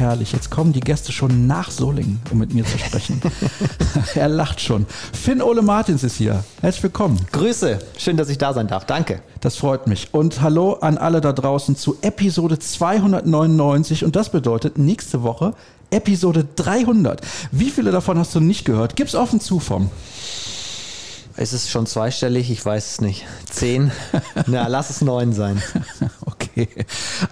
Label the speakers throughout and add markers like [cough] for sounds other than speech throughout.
Speaker 1: Herrlich. Jetzt kommen die Gäste schon nach Solingen, um mit mir zu sprechen. [laughs] er lacht schon. Finn Ole Martins ist hier. Herzlich willkommen.
Speaker 2: Grüße. Schön, dass ich da sein darf. Danke.
Speaker 1: Das freut mich. Und hallo an alle da draußen zu Episode 299. Und das bedeutet nächste Woche Episode 300. Wie viele davon hast du nicht gehört? Gib's offen zu vom.
Speaker 2: Es ist schon zweistellig, ich weiß es nicht. Zehn? [laughs] Na, lass es neun sein. [laughs]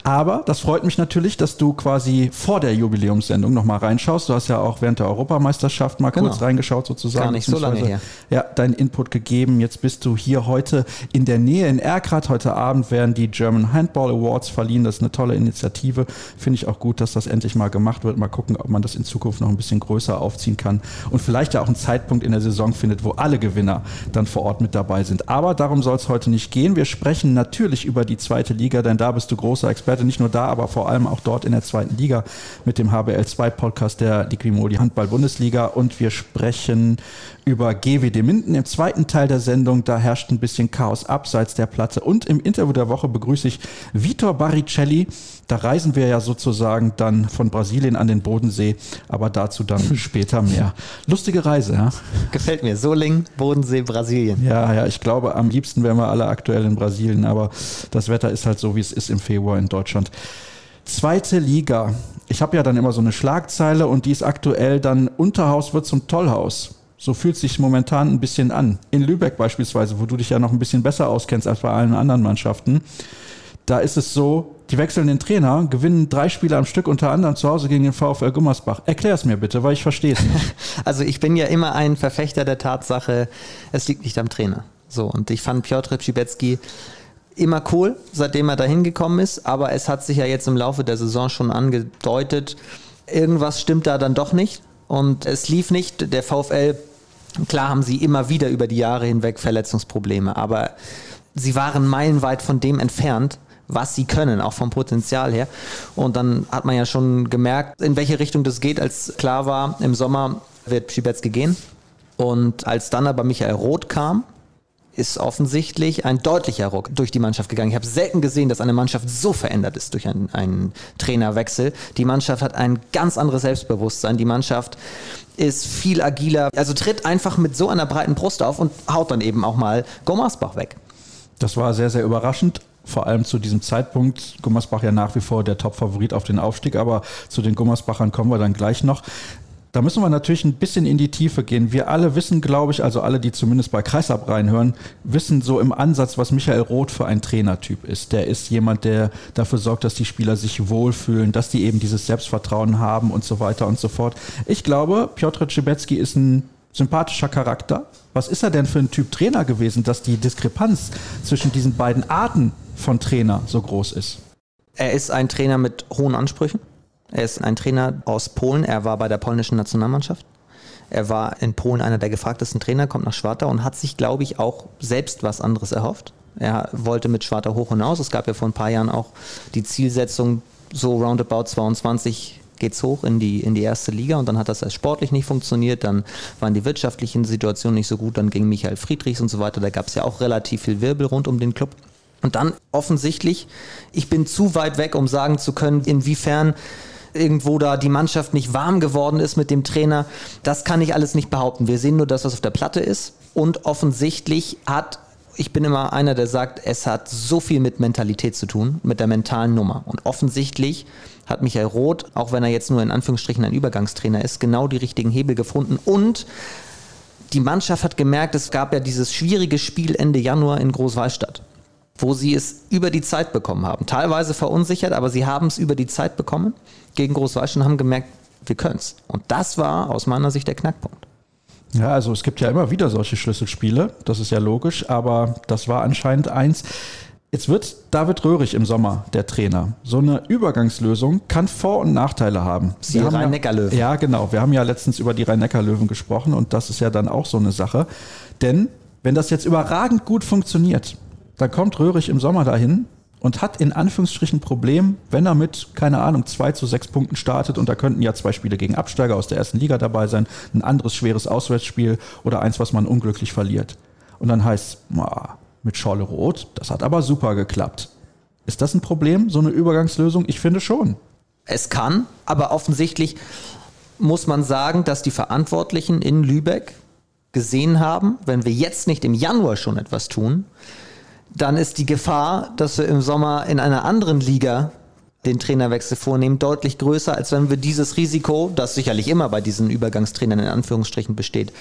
Speaker 1: Aber das freut mich natürlich, dass du quasi vor der Jubiläumssendung nochmal reinschaust. Du hast ja auch während der Europameisterschaft mal genau. kurz reingeschaut sozusagen.
Speaker 2: Gar nicht so lange her.
Speaker 1: Ja, deinen Input gegeben. Jetzt bist du hier heute in der Nähe in Erkrath. Heute Abend werden die German Handball Awards verliehen. Das ist eine tolle Initiative. Finde ich auch gut, dass das endlich mal gemacht wird. Mal gucken, ob man das in Zukunft noch ein bisschen größer aufziehen kann und vielleicht ja auch einen Zeitpunkt in der Saison findet, wo alle Gewinner dann vor Ort mit dabei sind. Aber darum soll es heute nicht gehen. Wir sprechen natürlich über die zweite Liga, denn da bist du großer Experte, nicht nur da, aber vor allem auch dort in der zweiten Liga mit dem HBL2 Podcast der Liquimoli Handball Bundesliga und wir sprechen über GWD Minden im zweiten Teil der Sendung. Da herrscht ein bisschen Chaos abseits der Platte und im Interview der Woche begrüße ich Vitor Baricelli. Da reisen wir ja sozusagen dann von Brasilien an den Bodensee, aber dazu dann [laughs] später mehr. Lustige Reise, ja.
Speaker 2: Gefällt mir. Soling, Bodensee, Brasilien.
Speaker 1: Ja, ja, ich glaube, am liebsten wären wir alle aktuell in Brasilien, aber das Wetter ist halt so, wie es ist im Februar in Deutschland. Zweite Liga. Ich habe ja dann immer so eine Schlagzeile und die ist aktuell dann Unterhaus wird zum Tollhaus. So fühlt es sich momentan ein bisschen an. In Lübeck beispielsweise, wo du dich ja noch ein bisschen besser auskennst als bei allen anderen Mannschaften, da ist es so, die wechseln den Trainer, gewinnen drei Spiele am Stück, unter anderem zu Hause gegen den VfL Gummersbach. Erklär es mir bitte, weil ich verstehe es nicht. [laughs]
Speaker 2: Also ich bin ja immer ein Verfechter der Tatsache, es liegt nicht am Trainer. So, und ich fand Piotr Pschibecki immer cool, seitdem er da hingekommen ist, aber es hat sich ja jetzt im Laufe der Saison schon angedeutet, irgendwas stimmt da dann doch nicht und es lief nicht. Der VfL, klar haben sie immer wieder über die Jahre hinweg Verletzungsprobleme, aber sie waren meilenweit von dem entfernt, was sie können, auch vom Potenzial her. Und dann hat man ja schon gemerkt, in welche Richtung das geht, als klar war, im Sommer wird Schibetzke gehen. Und als dann aber Michael Roth kam, ist offensichtlich ein deutlicher Ruck durch die Mannschaft gegangen. Ich habe selten gesehen, dass eine Mannschaft so verändert ist durch einen, einen Trainerwechsel. Die Mannschaft hat ein ganz anderes Selbstbewusstsein. Die Mannschaft ist viel agiler, also tritt einfach mit so einer breiten Brust auf und haut dann eben auch mal Gommersbach weg.
Speaker 1: Das war sehr, sehr überraschend vor allem zu diesem Zeitpunkt. Gummersbach ja nach wie vor der Top-Favorit auf den Aufstieg, aber zu den Gummersbachern kommen wir dann gleich noch. Da müssen wir natürlich ein bisschen in die Tiefe gehen. Wir alle wissen, glaube ich, also alle, die zumindest bei Kreisab reinhören, wissen so im Ansatz, was Michael Roth für ein Trainertyp ist. Der ist jemand, der dafür sorgt, dass die Spieler sich wohlfühlen, dass die eben dieses Selbstvertrauen haben und so weiter und so fort. Ich glaube, Piotr Cibecki ist ein sympathischer Charakter. Was ist er denn für ein Typ Trainer gewesen, dass die Diskrepanz zwischen diesen beiden Arten von Trainer so groß ist?
Speaker 2: Er ist ein Trainer mit hohen Ansprüchen. Er ist ein Trainer aus Polen. Er war bei der polnischen Nationalmannschaft. Er war in Polen einer der gefragtesten Trainer, kommt nach Schwarta und hat sich, glaube ich, auch selbst was anderes erhofft. Er wollte mit Schwarta hoch hinaus. Es gab ja vor ein paar Jahren auch die Zielsetzung, so roundabout 22 geht's hoch in die, in die erste Liga und dann hat das erst sportlich nicht funktioniert, dann waren die wirtschaftlichen Situationen nicht so gut, dann ging Michael Friedrichs und so weiter, da gab es ja auch relativ viel Wirbel rund um den Club. Und dann offensichtlich, ich bin zu weit weg, um sagen zu können, inwiefern irgendwo da die Mannschaft nicht warm geworden ist mit dem Trainer. Das kann ich alles nicht behaupten. Wir sehen nur das, was auf der Platte ist. Und offensichtlich hat, ich bin immer einer, der sagt, es hat so viel mit Mentalität zu tun, mit der mentalen Nummer. Und offensichtlich hat Michael Roth, auch wenn er jetzt nur in Anführungsstrichen ein Übergangstrainer ist, genau die richtigen Hebel gefunden und die Mannschaft hat gemerkt, es gab ja dieses schwierige Spiel Ende Januar in Großwallstadt wo sie es über die Zeit bekommen haben. Teilweise verunsichert, aber sie haben es über die Zeit bekommen gegen Großweisch und haben gemerkt, wir können es. Und das war aus meiner Sicht der Knackpunkt.
Speaker 1: Ja, also es gibt ja immer wieder solche Schlüsselspiele, das ist ja logisch, aber das war anscheinend eins. Jetzt wird David Röhrig im Sommer der Trainer. So eine Übergangslösung kann Vor- und Nachteile haben.
Speaker 2: Die Rhein-Neckar-Löwen.
Speaker 1: Ja, genau. Wir haben ja letztens über die Rhein-Neckar-Löwen gesprochen und das ist ja dann auch so eine Sache. Denn wenn das jetzt überragend gut funktioniert, dann kommt Röhrig im Sommer dahin und hat in Anführungsstrichen Problem, wenn er mit, keine Ahnung, zwei zu sechs Punkten startet und da könnten ja zwei Spiele gegen Absteiger aus der ersten Liga dabei sein, ein anderes schweres Auswärtsspiel oder eins, was man unglücklich verliert. Und dann heißt mit Schorle Rot, das hat aber super geklappt. Ist das ein Problem, so eine Übergangslösung? Ich finde schon.
Speaker 2: Es kann, aber offensichtlich muss man sagen, dass die Verantwortlichen in Lübeck gesehen haben, wenn wir jetzt nicht im Januar schon etwas tun, dann ist die Gefahr, dass wir im Sommer in einer anderen Liga den Trainerwechsel vornehmen, deutlich größer, als wenn wir dieses Risiko, das sicherlich immer bei diesen Übergangstrainern in Anführungsstrichen besteht.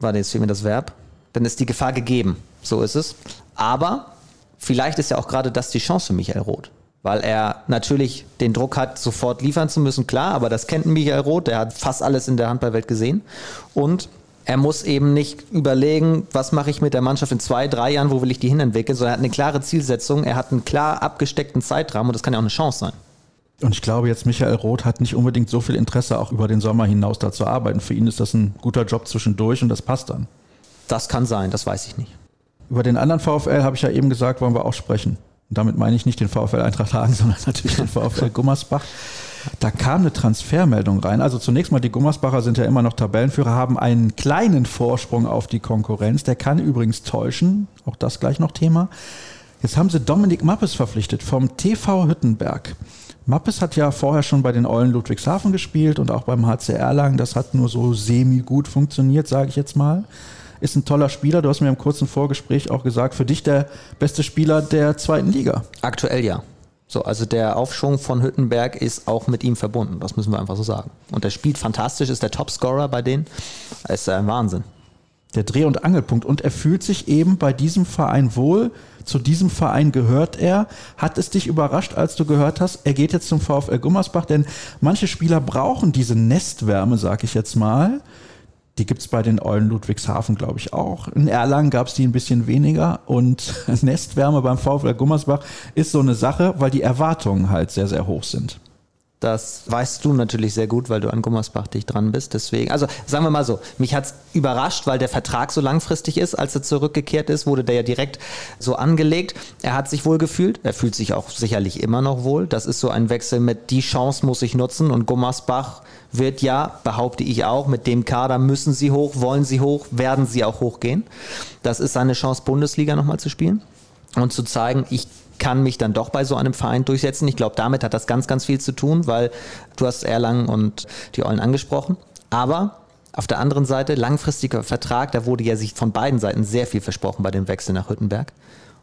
Speaker 2: Warte, jetzt fehlt mir das Verb. Dann ist die Gefahr gegeben. So ist es. Aber vielleicht ist ja auch gerade das die Chance für Michael Roth. Weil er natürlich den Druck hat, sofort liefern zu müssen, klar, aber das kennt Michael Roth, der hat fast alles in der Handballwelt gesehen. Und er muss eben nicht überlegen, was mache ich mit der Mannschaft in zwei, drei Jahren, wo will ich die hinentwickeln, sondern er hat eine klare Zielsetzung, er hat einen klar abgesteckten Zeitrahmen und das kann ja auch eine Chance sein.
Speaker 1: Und ich glaube jetzt, Michael Roth hat nicht unbedingt so viel Interesse, auch über den Sommer hinaus da zu arbeiten. Für ihn ist das ein guter Job zwischendurch und das passt dann.
Speaker 2: Das kann sein, das weiß ich nicht.
Speaker 1: Über den anderen VfL habe ich ja eben gesagt, wollen wir auch sprechen. Und damit meine ich nicht den VfL Eintracht Hagen, [laughs] sondern natürlich den VfL Gummersbach. Da kam eine Transfermeldung rein. Also zunächst mal, die Gummersbacher sind ja immer noch Tabellenführer, haben einen kleinen Vorsprung auf die Konkurrenz. Der kann übrigens täuschen. Auch das gleich noch Thema. Jetzt haben sie Dominik Mappes verpflichtet vom TV Hüttenberg. Mappes hat ja vorher schon bei den Eulen Ludwigshafen gespielt und auch beim HC Erlangen. Das hat nur so semi gut funktioniert, sage ich jetzt mal. Ist ein toller Spieler. Du hast mir im kurzen Vorgespräch auch gesagt, für dich der beste Spieler der zweiten Liga.
Speaker 2: Aktuell ja. So, also der Aufschwung von Hüttenberg ist auch mit ihm verbunden, das müssen wir einfach so sagen. Und er spielt fantastisch, ist der Topscorer bei denen. Das ist ein Wahnsinn.
Speaker 1: Der Dreh- und Angelpunkt. Und er fühlt sich eben bei diesem Verein wohl. Zu diesem Verein gehört er. Hat es dich überrascht, als du gehört hast, er geht jetzt zum VfL Gummersbach? Denn manche Spieler brauchen diese Nestwärme, sag ich jetzt mal. Die gibt es bei den Eulen Ludwigshafen, glaube ich, auch. In Erlangen gab es die ein bisschen weniger. Und [laughs] Nestwärme beim VfL Gummersbach ist so eine Sache, weil die Erwartungen halt sehr, sehr hoch sind.
Speaker 2: Das weißt du natürlich sehr gut, weil du an Gummersbach dicht dran bist. Deswegen, also sagen wir mal so, mich hat es überrascht, weil der Vertrag so langfristig ist. Als er zurückgekehrt ist, wurde der ja direkt so angelegt. Er hat sich wohl gefühlt. Er fühlt sich auch sicherlich immer noch wohl. Das ist so ein Wechsel mit die Chance muss ich nutzen. Und Gummersbach wird ja, behaupte ich auch, mit dem Kader müssen sie hoch, wollen sie hoch, werden sie auch hochgehen. Das ist seine Chance, Bundesliga nochmal zu spielen und zu zeigen, ich kann mich dann doch bei so einem Verein durchsetzen. Ich glaube, damit hat das ganz, ganz viel zu tun, weil du hast Erlangen und die Eulen angesprochen. Aber auf der anderen Seite, langfristiger Vertrag, da wurde ja sich von beiden Seiten sehr viel versprochen bei dem Wechsel nach Hüttenberg.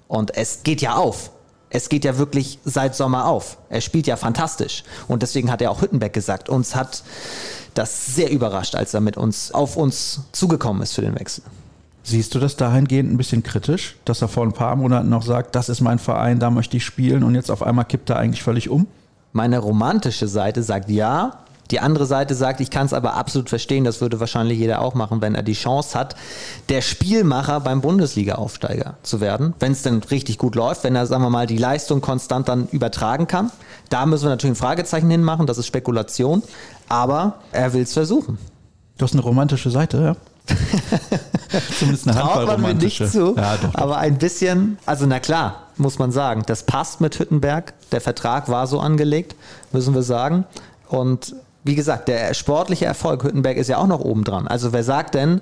Speaker 2: Und es geht ja auf. Es geht ja wirklich seit Sommer auf. Er spielt ja fantastisch. Und deswegen hat er auch Hüttenberg gesagt. Uns hat das sehr überrascht, als er mit uns auf uns zugekommen ist für den Wechsel.
Speaker 1: Siehst du das dahingehend ein bisschen kritisch, dass er vor ein paar Monaten noch sagt, das ist mein Verein, da möchte ich spielen und jetzt auf einmal kippt er eigentlich völlig um?
Speaker 2: Meine romantische Seite sagt ja. Die andere Seite sagt, ich kann es aber absolut verstehen, das würde wahrscheinlich jeder auch machen, wenn er die Chance hat, der Spielmacher beim Bundesliga-Aufsteiger zu werden, wenn es denn richtig gut läuft, wenn er, sagen wir mal, die Leistung konstant dann übertragen kann. Da müssen wir natürlich ein Fragezeichen hinmachen, das ist Spekulation, aber er will es versuchen.
Speaker 1: Du hast eine romantische Seite, ja? [laughs]
Speaker 2: Zumindest eine Traut man mir nicht zu, ja, doch, doch. aber ein bisschen, also na klar, muss man sagen, das passt mit Hüttenberg. Der Vertrag war so angelegt, müssen wir sagen. Und wie gesagt, der sportliche Erfolg Hüttenberg ist ja auch noch oben dran. Also wer sagt denn,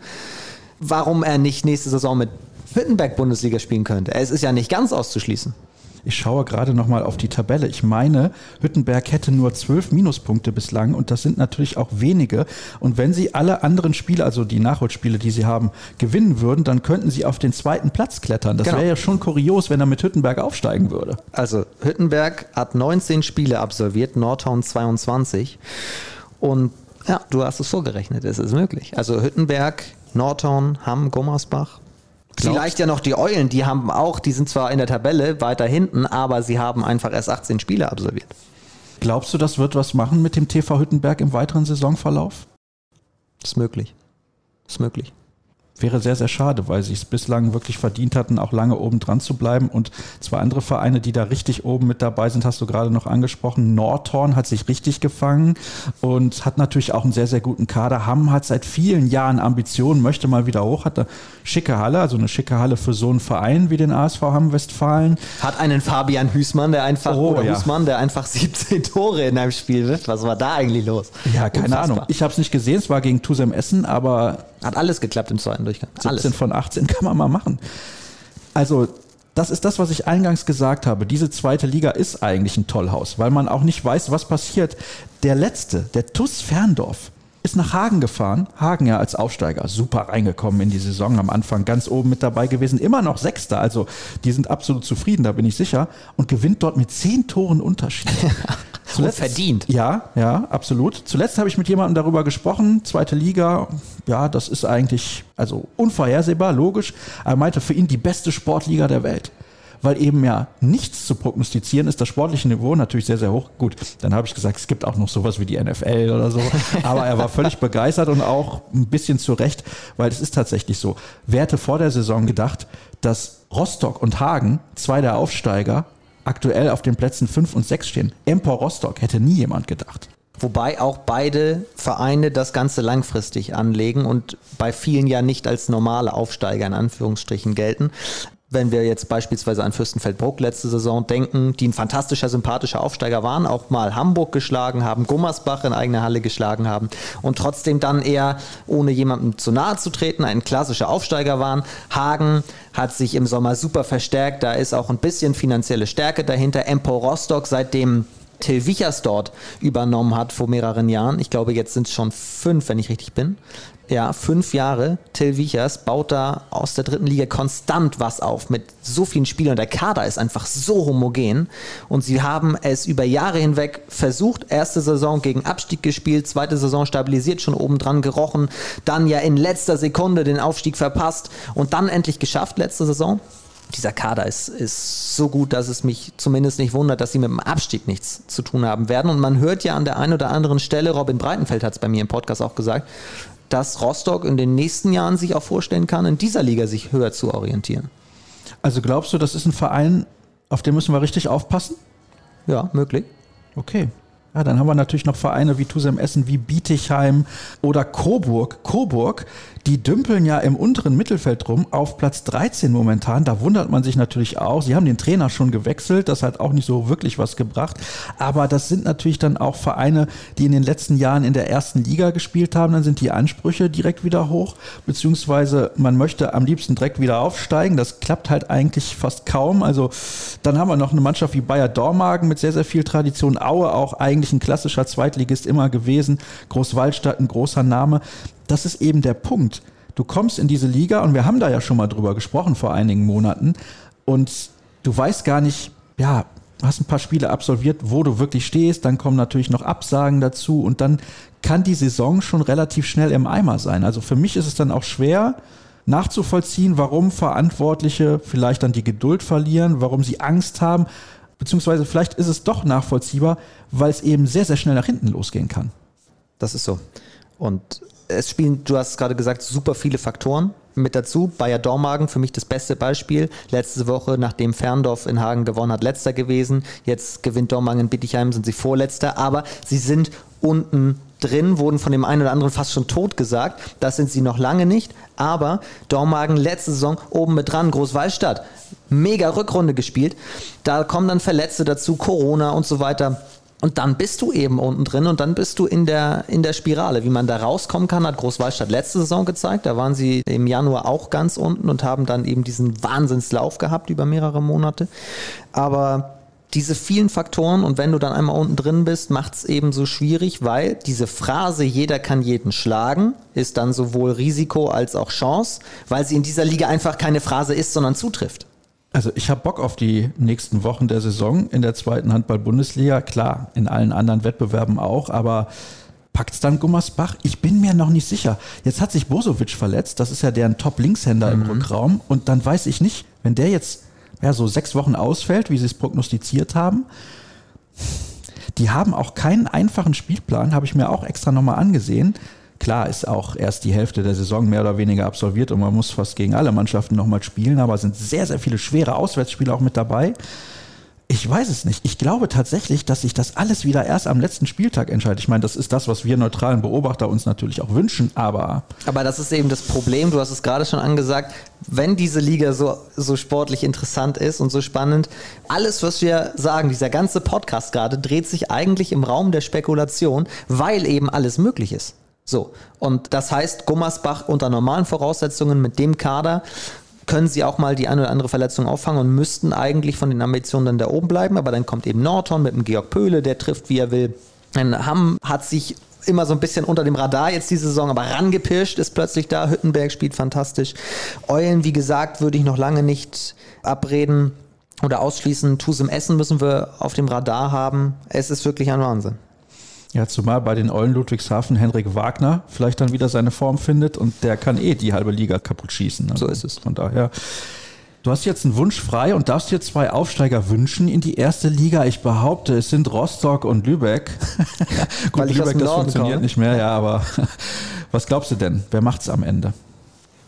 Speaker 2: warum er nicht nächste Saison mit Hüttenberg Bundesliga spielen könnte? Es ist ja nicht ganz auszuschließen.
Speaker 1: Ich schaue gerade nochmal auf die Tabelle. Ich meine, Hüttenberg hätte nur zwölf Minuspunkte bislang und das sind natürlich auch wenige. Und wenn sie alle anderen Spiele, also die Nachholspiele, die sie haben, gewinnen würden, dann könnten sie auf den zweiten Platz klettern. Das genau. wäre ja schon kurios, wenn er mit Hüttenberg aufsteigen würde.
Speaker 2: Also Hüttenberg hat 19 Spiele absolviert, Nordhorn 22. Und ja, du hast es vorgerechnet, es ist möglich. Also Hüttenberg, Nordhorn, Hamm, Gummersbach, Glaubst Vielleicht ja noch die Eulen, die haben auch, die sind zwar in der Tabelle weiter hinten, aber sie haben einfach erst 18 Spiele absolviert.
Speaker 1: Glaubst du, das wird was machen mit dem TV Hüttenberg im weiteren Saisonverlauf?
Speaker 2: Ist möglich. Ist möglich.
Speaker 1: Wäre sehr, sehr schade, weil sie es bislang wirklich verdient hatten, auch lange oben dran zu bleiben. Und zwei andere Vereine, die da richtig oben mit dabei sind, hast du gerade noch angesprochen. Nordhorn hat sich richtig gefangen und hat natürlich auch einen sehr, sehr guten Kader. Hamm hat seit vielen Jahren Ambitionen, möchte mal wieder hoch, hat eine schicke Halle, also eine schicke Halle für so einen Verein wie den ASV Hamm Westfalen.
Speaker 2: Hat einen Fabian Hüßmann, der einfach,
Speaker 1: Oh, ja.
Speaker 2: Hüßmann, der einfach 17 Tore in einem Spiel wirft. Was war da eigentlich los?
Speaker 1: Ja, keine
Speaker 2: Unfassbar.
Speaker 1: Ahnung. Ich habe es nicht gesehen, es war gegen Tusem Essen, aber
Speaker 2: Hat alles geklappt im zweiten Durchgang.
Speaker 1: 17
Speaker 2: Alles.
Speaker 1: von 18 kann man mal machen. Also, das ist das, was ich eingangs gesagt habe. Diese zweite Liga ist eigentlich ein Tollhaus, weil man auch nicht weiß, was passiert. Der letzte, der TUS Ferndorf, ist nach Hagen gefahren. Hagen ja als Aufsteiger super reingekommen in die Saison, am Anfang ganz oben mit dabei gewesen, immer noch Sechster. Also die sind absolut zufrieden, da bin ich sicher. Und gewinnt dort mit zehn Toren Unterschied. [laughs] Zuletzt-
Speaker 2: verdient.
Speaker 1: Ja, ja, absolut. Zuletzt habe ich mit jemandem darüber gesprochen, zweite Liga, ja, das ist eigentlich, also unvorhersehbar, logisch. Er meinte für ihn die beste Sportliga der Welt. Weil eben ja nichts zu prognostizieren ist, das sportliche Niveau natürlich sehr, sehr hoch. Gut, dann habe ich gesagt, es gibt auch noch sowas wie die NFL oder so. [laughs] Aber er war völlig begeistert und auch ein bisschen zu Recht, weil es ist tatsächlich so. Wer hätte vor der Saison gedacht, dass Rostock und Hagen, zwei der Aufsteiger, aktuell auf den Plätzen 5 und 6 stehen. Empor Rostock hätte nie jemand gedacht.
Speaker 2: Wobei auch beide Vereine das Ganze langfristig anlegen und bei vielen ja nicht als normale Aufsteiger in Anführungsstrichen gelten. Wenn wir jetzt beispielsweise an Fürstenfeldbruck letzte Saison denken, die ein fantastischer, sympathischer Aufsteiger waren, auch mal Hamburg geschlagen haben, Gummersbach in eigener Halle geschlagen haben und trotzdem dann eher, ohne jemandem zu nahe zu treten, ein klassischer Aufsteiger waren. Hagen hat sich im Sommer super verstärkt, da ist auch ein bisschen finanzielle Stärke dahinter. Empor Rostock, seitdem Till Wichers dort übernommen hat vor mehreren Jahren. Ich glaube, jetzt sind es schon fünf, wenn ich richtig bin. Ja, fünf Jahre. Till Wichers baut da aus der dritten Liga konstant was auf mit so vielen Spielern. Der Kader ist einfach so homogen und sie haben es über Jahre hinweg versucht. Erste Saison gegen Abstieg gespielt, zweite Saison stabilisiert, schon obendran gerochen. Dann ja in letzter Sekunde den Aufstieg verpasst und dann endlich geschafft letzte Saison dieser Kader ist, ist so gut, dass es mich zumindest nicht wundert, dass sie mit dem Abstieg nichts zu tun haben werden. Und man hört ja an der einen oder anderen Stelle, Robin Breitenfeld hat es bei mir im Podcast auch gesagt, dass Rostock in den nächsten Jahren sich auch vorstellen kann, in dieser Liga sich höher zu orientieren.
Speaker 1: Also glaubst du, das ist ein Verein, auf den müssen wir richtig aufpassen?
Speaker 2: Ja, möglich.
Speaker 1: Okay. Ja, dann haben wir natürlich noch Vereine wie Tusem Essen, wie Bietigheim oder Coburg. Coburg, die dümpeln ja im unteren Mittelfeld rum auf Platz 13 momentan. Da wundert man sich natürlich auch. Sie haben den Trainer schon gewechselt. Das hat auch nicht so wirklich was gebracht. Aber das sind natürlich dann auch Vereine, die in den letzten Jahren in der ersten Liga gespielt haben. Dann sind die Ansprüche direkt wieder hoch. Beziehungsweise man möchte am liebsten direkt wieder aufsteigen. Das klappt halt eigentlich fast kaum. Also dann haben wir noch eine Mannschaft wie Bayer Dormagen mit sehr, sehr viel Tradition. Aue auch eigentlich ein klassischer Zweitligist immer gewesen. Großwaldstadt ein großer Name. Das ist eben der Punkt. Du kommst in diese Liga und wir haben da ja schon mal drüber gesprochen vor einigen Monaten und du weißt gar nicht, ja, hast ein paar Spiele absolviert, wo du wirklich stehst, dann kommen natürlich noch Absagen dazu und dann kann die Saison schon relativ schnell im Eimer sein. Also für mich ist es dann auch schwer nachzuvollziehen, warum Verantwortliche vielleicht dann die Geduld verlieren, warum sie Angst haben, beziehungsweise vielleicht ist es doch nachvollziehbar, weil es eben sehr, sehr schnell nach hinten losgehen kann.
Speaker 2: Das ist so. Und es spielen, du hast gerade gesagt, super viele Faktoren mit dazu. Bayer Dormagen für mich das beste Beispiel. Letzte Woche, nachdem Ferndorf in Hagen gewonnen hat, letzter gewesen. Jetzt gewinnt Dormagen in Bittigheim, sind sie vorletzter. Aber sie sind unten drin, wurden von dem einen oder anderen fast schon tot gesagt. Das sind sie noch lange nicht. Aber Dormagen letzte Saison oben mit dran, Großwallstadt. Mega Rückrunde gespielt. Da kommen dann Verletzte dazu, Corona und so weiter. Und dann bist du eben unten drin und dann bist du in der, in der Spirale. Wie man da rauskommen kann, hat Großwallstadt letzte Saison gezeigt. Da waren sie im Januar auch ganz unten und haben dann eben diesen Wahnsinnslauf gehabt über mehrere Monate. Aber diese vielen Faktoren und wenn du dann einmal unten drin bist, macht es eben so schwierig, weil diese Phrase, jeder kann jeden schlagen, ist dann sowohl Risiko als auch Chance, weil sie in dieser Liga einfach keine Phrase ist, sondern zutrifft.
Speaker 1: Also ich habe Bock auf die nächsten Wochen der Saison in der zweiten Handball-Bundesliga. Klar, in allen anderen Wettbewerben auch, aber packt's dann Gummersbach? Ich bin mir noch nicht sicher. Jetzt hat sich Bosovic verletzt, das ist ja deren Top-Linkshänder im Rückraum und dann weiß ich nicht, wenn der jetzt ja, so sechs Wochen ausfällt, wie sie es prognostiziert haben, die haben auch keinen einfachen Spielplan, habe ich mir auch extra nochmal angesehen. Klar ist auch erst die Hälfte der Saison mehr oder weniger absolviert und man muss fast gegen alle Mannschaften nochmal spielen, aber es sind sehr, sehr viele schwere Auswärtsspiele auch mit dabei. Ich weiß es nicht. Ich glaube tatsächlich, dass sich das alles wieder erst am letzten Spieltag entscheidet. Ich meine, das ist das, was wir neutralen Beobachter uns natürlich auch wünschen, aber.
Speaker 2: Aber das ist eben das Problem, du hast es gerade schon angesagt, wenn diese Liga so, so sportlich interessant ist und so spannend, alles, was wir sagen, dieser ganze Podcast gerade, dreht sich eigentlich im Raum der Spekulation, weil eben alles möglich ist. So. Und das heißt, Gummersbach unter normalen Voraussetzungen mit dem Kader können sie auch mal die eine oder andere Verletzung auffangen und müssten eigentlich von den Ambitionen dann da oben bleiben. Aber dann kommt eben Norton mit dem Georg Pöhle, der trifft, wie er will. Dann Hamm hat sich immer so ein bisschen unter dem Radar jetzt diese Saison, aber rangepirscht ist plötzlich da. Hüttenberg spielt fantastisch. Eulen, wie gesagt, würde ich noch lange nicht abreden oder ausschließen. Tusem Essen müssen wir auf dem Radar haben. Es ist wirklich ein Wahnsinn.
Speaker 1: Ja, zumal bei den Eulen Ludwigshafen Henrik Wagner vielleicht dann wieder seine Form findet und der kann eh die halbe Liga kaputt schießen.
Speaker 2: Also so ist es.
Speaker 1: Von daher. Du hast jetzt einen Wunsch frei und darfst dir zwei Aufsteiger wünschen in die erste Liga. Ich behaupte, es sind Rostock und Lübeck. [laughs] Gut,
Speaker 2: Weil ich
Speaker 1: Lübeck, das funktioniert
Speaker 2: komme.
Speaker 1: nicht mehr, ja, aber [laughs] was glaubst du denn? Wer macht's am Ende?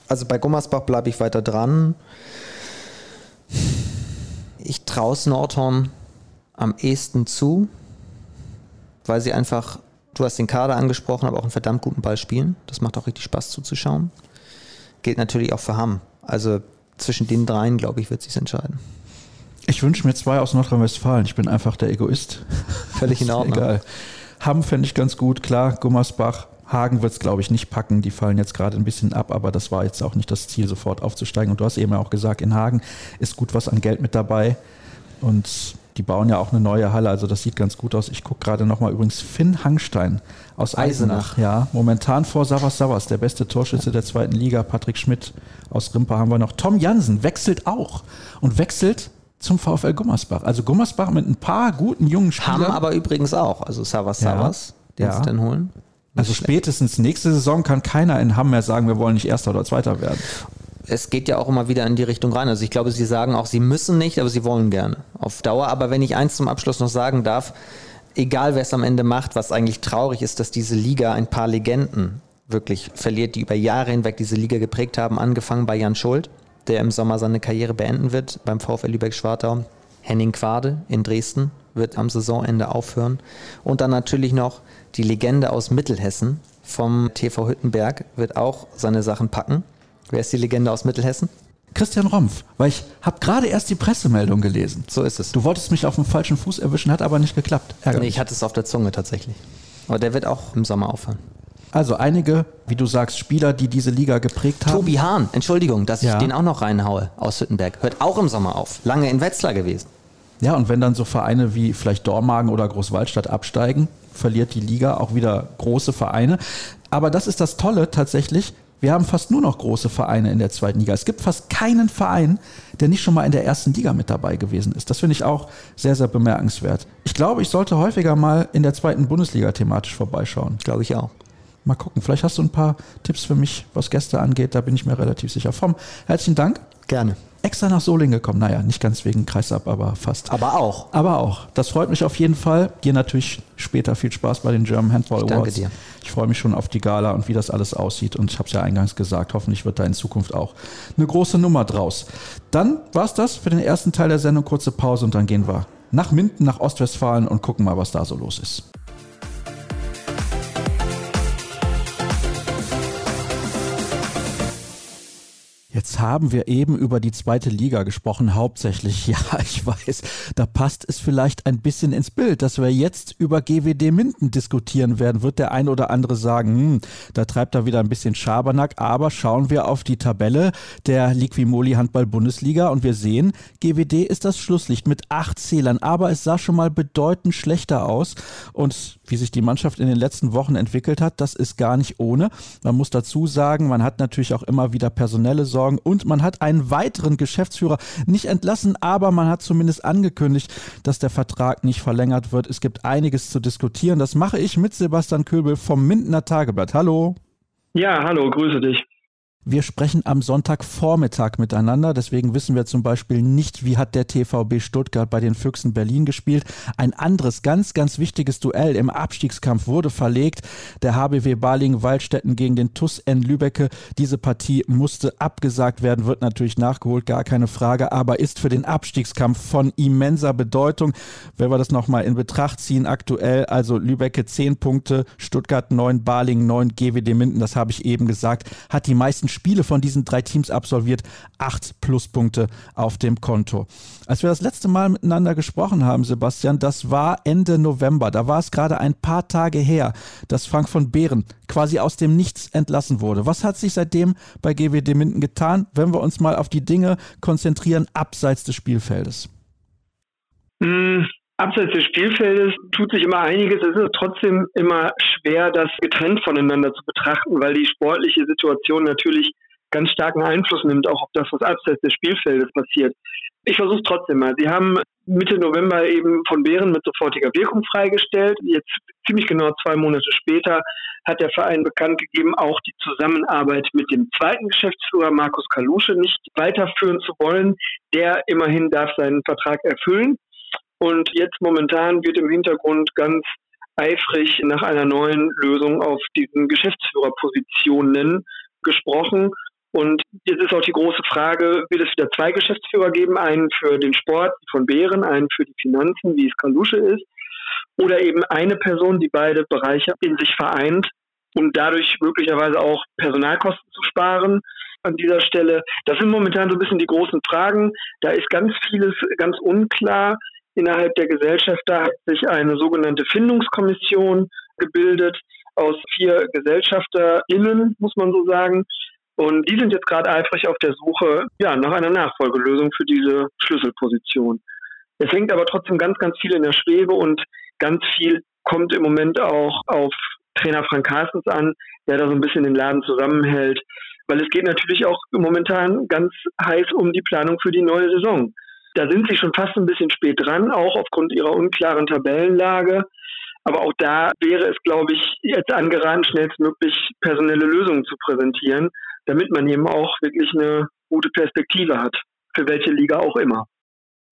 Speaker 2: Also bei Gummersbach bleibe ich weiter dran. Ich traue es Nordhorn am ehesten zu, weil sie einfach, du hast den Kader angesprochen, aber auch einen verdammt guten Ball spielen. Das macht auch richtig Spaß zuzuschauen. Gilt natürlich auch für Hamm. Also zwischen den dreien, glaube ich, wird sich entscheiden.
Speaker 1: Ich wünsche mir zwei aus Nordrhein-Westfalen. Ich bin einfach der Egoist. [laughs]
Speaker 2: Völlig in Ordnung.
Speaker 1: Egal. Hamm fände ich ganz gut, klar. Gummersbach. Hagen wird es, glaube ich, nicht packen. Die fallen jetzt gerade ein bisschen ab, aber das war jetzt auch nicht das Ziel, sofort aufzusteigen. Und du hast eben auch gesagt, in Hagen ist gut was an Geld mit dabei. Und die bauen ja auch eine neue Halle, also das sieht ganz gut aus. Ich gucke gerade nochmal übrigens Finn Hangstein aus Eisenach.
Speaker 2: Eisenach.
Speaker 1: Ja, momentan vor Savas Savas, der beste Torschütze der zweiten Liga. Patrick Schmidt aus Rimpa haben wir noch. Tom Jansen wechselt auch und wechselt zum VfL Gummersbach. Also Gummersbach mit ein paar guten jungen Spielern.
Speaker 2: Hamm aber übrigens auch. Also Savas
Speaker 1: Ja.
Speaker 2: Savas, den
Speaker 1: Ja.
Speaker 2: sie dann holen.
Speaker 1: also spätestens nächste Saison kann keiner in Hamm mehr sagen, wir wollen nicht Erster oder Zweiter werden.
Speaker 2: Es geht ja auch immer wieder in die Richtung rein. Also ich glaube, sie sagen auch, sie müssen nicht, aber sie wollen gerne auf Dauer. Aber wenn ich eins zum Abschluss noch sagen darf, egal wer es am Ende macht, was eigentlich traurig ist, dass diese Liga ein paar Legenden wirklich verliert, die über Jahre hinweg diese Liga geprägt haben, angefangen bei Jan Schuld, der im Sommer seine Karriere beenden wird beim VfL Lübeck-Schwartau. Henning Quade in Dresden wird am Saisonende aufhören. Und dann natürlich noch die Legende aus Mittelhessen vom TV Hüttenberg wird auch seine Sachen packen. Wer ist die Legende aus Mittelhessen?
Speaker 1: Christian Rompf, weil ich habe gerade erst die Pressemeldung gelesen.
Speaker 2: So ist es.
Speaker 1: Du wolltest mich auf dem falschen Fuß erwischen, hat aber nicht geklappt.
Speaker 2: nee,
Speaker 1: Ärgerlich.
Speaker 2: ich hatte es auf der Zunge tatsächlich. Aber der wird auch im Sommer aufhören.
Speaker 1: Also einige, wie du sagst, Spieler, die diese Liga geprägt haben.
Speaker 2: Tobi Hahn, Entschuldigung, dass ich
Speaker 1: Ja.
Speaker 2: den auch noch reinhaue aus Hüttenberg, hört auch im Sommer auf. Lange in Wetzlar gewesen.
Speaker 1: Ja, und wenn dann so Vereine wie vielleicht Dormagen oder Großwaldstadt absteigen, verliert die Liga auch wieder große Vereine. Aber das ist das Tolle tatsächlich. Wir haben fast nur noch große Vereine in der zweiten Liga. Es gibt fast keinen Verein, der nicht schon mal in der ersten Liga mit dabei gewesen ist. Das finde ich auch sehr, sehr bemerkenswert. Ich glaube, ich sollte häufiger mal in der zweiten Bundesliga thematisch vorbeischauen.
Speaker 2: Glaube ich auch.
Speaker 1: Mal gucken. Vielleicht hast du ein paar Tipps für mich, was Gäste angeht. Da bin ich mir relativ sicher. Vom herzlichen Dank.
Speaker 2: Gerne.
Speaker 1: Extra nach Solingen gekommen. Naja, nicht ganz wegen Kreisab, aber fast.
Speaker 2: Aber auch.
Speaker 1: Aber auch. Das freut mich auf jeden Fall. Dir natürlich später viel Spaß bei den German Handball
Speaker 2: Ich
Speaker 1: Awards.
Speaker 2: danke dir.
Speaker 1: Ich freue mich schon auf die Gala und wie das alles aussieht. Und ich habe es ja eingangs gesagt, hoffentlich wird da in Zukunft auch eine große Nummer draus. Dann war's das für den ersten Teil der Sendung. Kurze Pause und dann gehen wir nach Minden, nach Ostwestfalen und gucken mal, was da so los ist. Jetzt haben wir eben über die zweite Liga gesprochen, hauptsächlich. [laughs] Ja, ich weiß, da passt es vielleicht ein bisschen ins Bild, dass wir jetzt über GWD Minden diskutieren werden. Wird der ein oder andere sagen, hm, da treibt er wieder ein bisschen Schabernack. Aber schauen wir auf die Tabelle der Liquimoli Handball Bundesliga und wir sehen, GWD ist das Schlusslicht mit acht Zählern. Aber es sah schon mal bedeutend schlechter aus. Und wie sich die Mannschaft in den letzten Wochen entwickelt hat, das ist gar nicht ohne. Man muss dazu sagen, man hat natürlich auch immer wieder personelle Sorgen und man hat einen weiteren Geschäftsführer nicht entlassen, aber man hat zumindest angekündigt, dass der Vertrag nicht verlängert wird. Es gibt einiges zu diskutieren. Das mache ich mit Sebastian Köbel vom Mindener Tageblatt. Hallo.
Speaker 3: Ja, hallo, grüße dich.
Speaker 1: Wir sprechen am Sonntagvormittag miteinander, deswegen wissen wir zum Beispiel nicht, wie hat der TVB Stuttgart bei den Füchsen Berlin gespielt. Ein anderes ganz, ganz wichtiges Duell im Abstiegskampf wurde verlegt. Der HBW Balingen-Waldstätten gegen den TUS N Lübecke. Diese Partie musste abgesagt werden, wird natürlich nachgeholt, gar keine Frage, aber ist für den Abstiegskampf von immenser Bedeutung. Wenn wir das nochmal in Betracht ziehen, aktuell also Lübecke 10 Punkte, Stuttgart 9, Balingen 9, GWD Minden, das habe ich eben gesagt, hat die meisten Spiele von diesen drei Teams absolviert, acht Pluspunkte auf dem Konto. Als wir das letzte Mal miteinander gesprochen haben, Sebastian, das war Ende November. Da war es gerade ein paar Tage her, dass Frank von Behren quasi aus dem Nichts entlassen wurde. Was hat sich seitdem bei GWD Minden getan, wenn wir uns mal auf die Dinge konzentrieren, abseits des Spielfeldes?
Speaker 3: Abseits des Spielfeldes tut sich immer einiges. Es ist trotzdem immer schwer, das getrennt voneinander zu betrachten, weil die sportliche Situation natürlich ganz starken Einfluss nimmt, auch auf das, was abseits des Spielfeldes passiert. Ich versuche es trotzdem mal. Sie haben Mitte November eben von Bären mit sofortiger Wirkung freigestellt. Jetzt ziemlich genau zwei Monate später hat der Verein bekannt gegeben, auch die Zusammenarbeit mit dem zweiten Geschäftsführer Markus Kalusche nicht weiterführen zu wollen. Der immerhin darf seinen Vertrag erfüllen. Und jetzt momentan wird im Hintergrund ganz eifrig nach einer neuen Lösung auf diesen Geschäftsführerpositionen gesprochen. Und jetzt ist auch die große Frage, wird es wieder zwei Geschäftsführer geben, einen für den Sport von Bären, einen für die Finanzen, wie es Kalusche ist, oder eben eine Person, die beide Bereiche in sich vereint, um dadurch möglicherweise auch Personalkosten zu sparen an dieser Stelle. Das sind momentan so ein bisschen die großen Fragen. Da ist ganz vieles ganz unklar innerhalb der Gesellschaft. Da hat sich eine sogenannte Findungskommission gebildet aus vier GesellschafterInnen, muss man so sagen. Und die sind jetzt gerade eifrig auf der Suche ja, nach einer Nachfolgelösung für diese Schlüsselposition. Es hängt aber trotzdem ganz, ganz viel in der Schwebe und ganz viel kommt im Moment auch auf Trainer Frank Carstens an, der da so ein bisschen den Laden zusammenhält. Weil es geht natürlich auch momentan ganz heiß um die Planung für die neue Saison. Da sind sie schon fast ein bisschen spät dran, auch aufgrund ihrer unklaren Tabellenlage. Aber auch da wäre es, glaube ich, jetzt angeraten, schnellstmöglich personelle Lösungen zu präsentieren, damit man eben auch wirklich eine gute Perspektive hat, für welche Liga auch immer.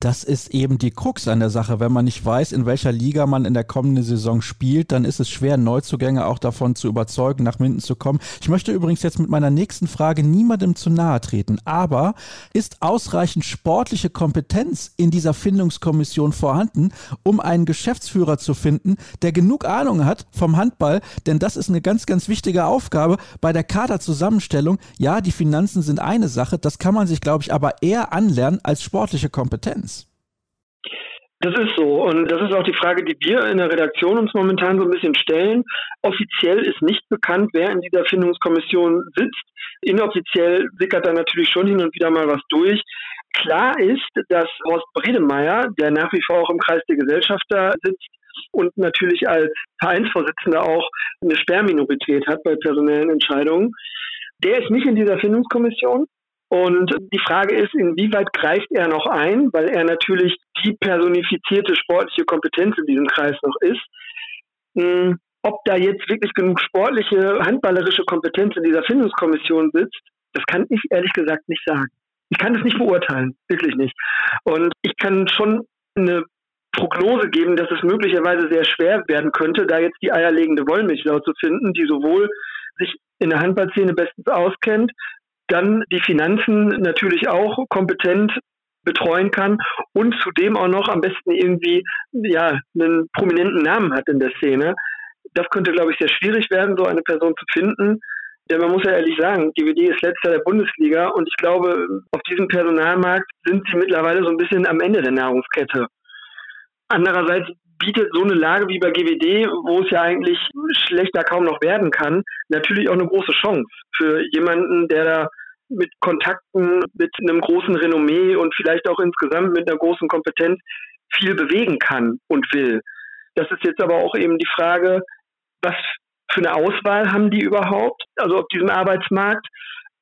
Speaker 1: Das ist eben die Krux an der Sache. Wenn man nicht weiß, in welcher Liga man in der kommenden Saison spielt, dann ist es schwer, Neuzugänge auch davon zu überzeugen, nach Minden zu kommen. Ich möchte übrigens jetzt mit meiner nächsten Frage niemandem zu nahe treten. Aber ist ausreichend sportliche Kompetenz in dieser Findungskommission vorhanden, um einen Geschäftsführer zu finden, der genug Ahnung hat vom Handball? Denn das ist eine ganz, ganz wichtige Aufgabe bei der Kaderzusammenstellung. Ja, die Finanzen sind eine Sache. Das kann man sich, glaube ich, aber eher anlernen als sportliche Kompetenz.
Speaker 3: Das ist so. Und das ist auch die Frage, die wir in der Redaktion uns momentan so ein bisschen stellen. Offiziell ist nicht bekannt, wer in dieser Findungskommission sitzt. Inoffiziell sickert da natürlich schon hin und wieder mal was durch. Klar ist, dass Horst Bredemeyer, der nach wie vor auch im Kreis der Gesellschafter sitzt und natürlich als Vereinsvorsitzender auch eine Sperrminorität hat bei personellen Entscheidungen, der ist nicht in dieser Findungskommission. Und die Frage ist, inwieweit greift er noch ein, weil er natürlich die personifizierte sportliche Kompetenz in diesem Kreis noch ist. Hm, ob da jetzt wirklich genug sportliche, handballerische Kompetenz in dieser Findungskommission sitzt, das kann ich ehrlich gesagt nicht sagen. Ich kann das nicht beurteilen, wirklich nicht. Und ich kann schon eine Prognose geben, dass es möglicherweise sehr schwer werden könnte, da jetzt die eierlegende Wollmilchsau zu finden, die sowohl sich in der Handballszene bestens auskennt, dann die Finanzen natürlich auch kompetent betreuen kann und zudem auch noch am besten irgendwie ja einen prominenten Namen hat in der Szene. Das könnte, glaube ich, sehr schwierig werden, so eine Person zu finden. Denn man muss ja ehrlich sagen, DVD ist letzter der Bundesliga und ich glaube, auf diesem Personalmarkt sind sie mittlerweile so ein bisschen am Ende der Nahrungskette. Andererseits bietet so eine Lage wie bei GWD, wo es ja eigentlich schlechter kaum noch werden kann, natürlich auch eine große Chance für jemanden, der da mit Kontakten, mit einem großen Renommee und vielleicht auch insgesamt mit einer großen Kompetenz viel bewegen kann und will. Das ist jetzt aber auch eben die Frage, was für eine Auswahl haben die überhaupt, also auf diesem Arbeitsmarkt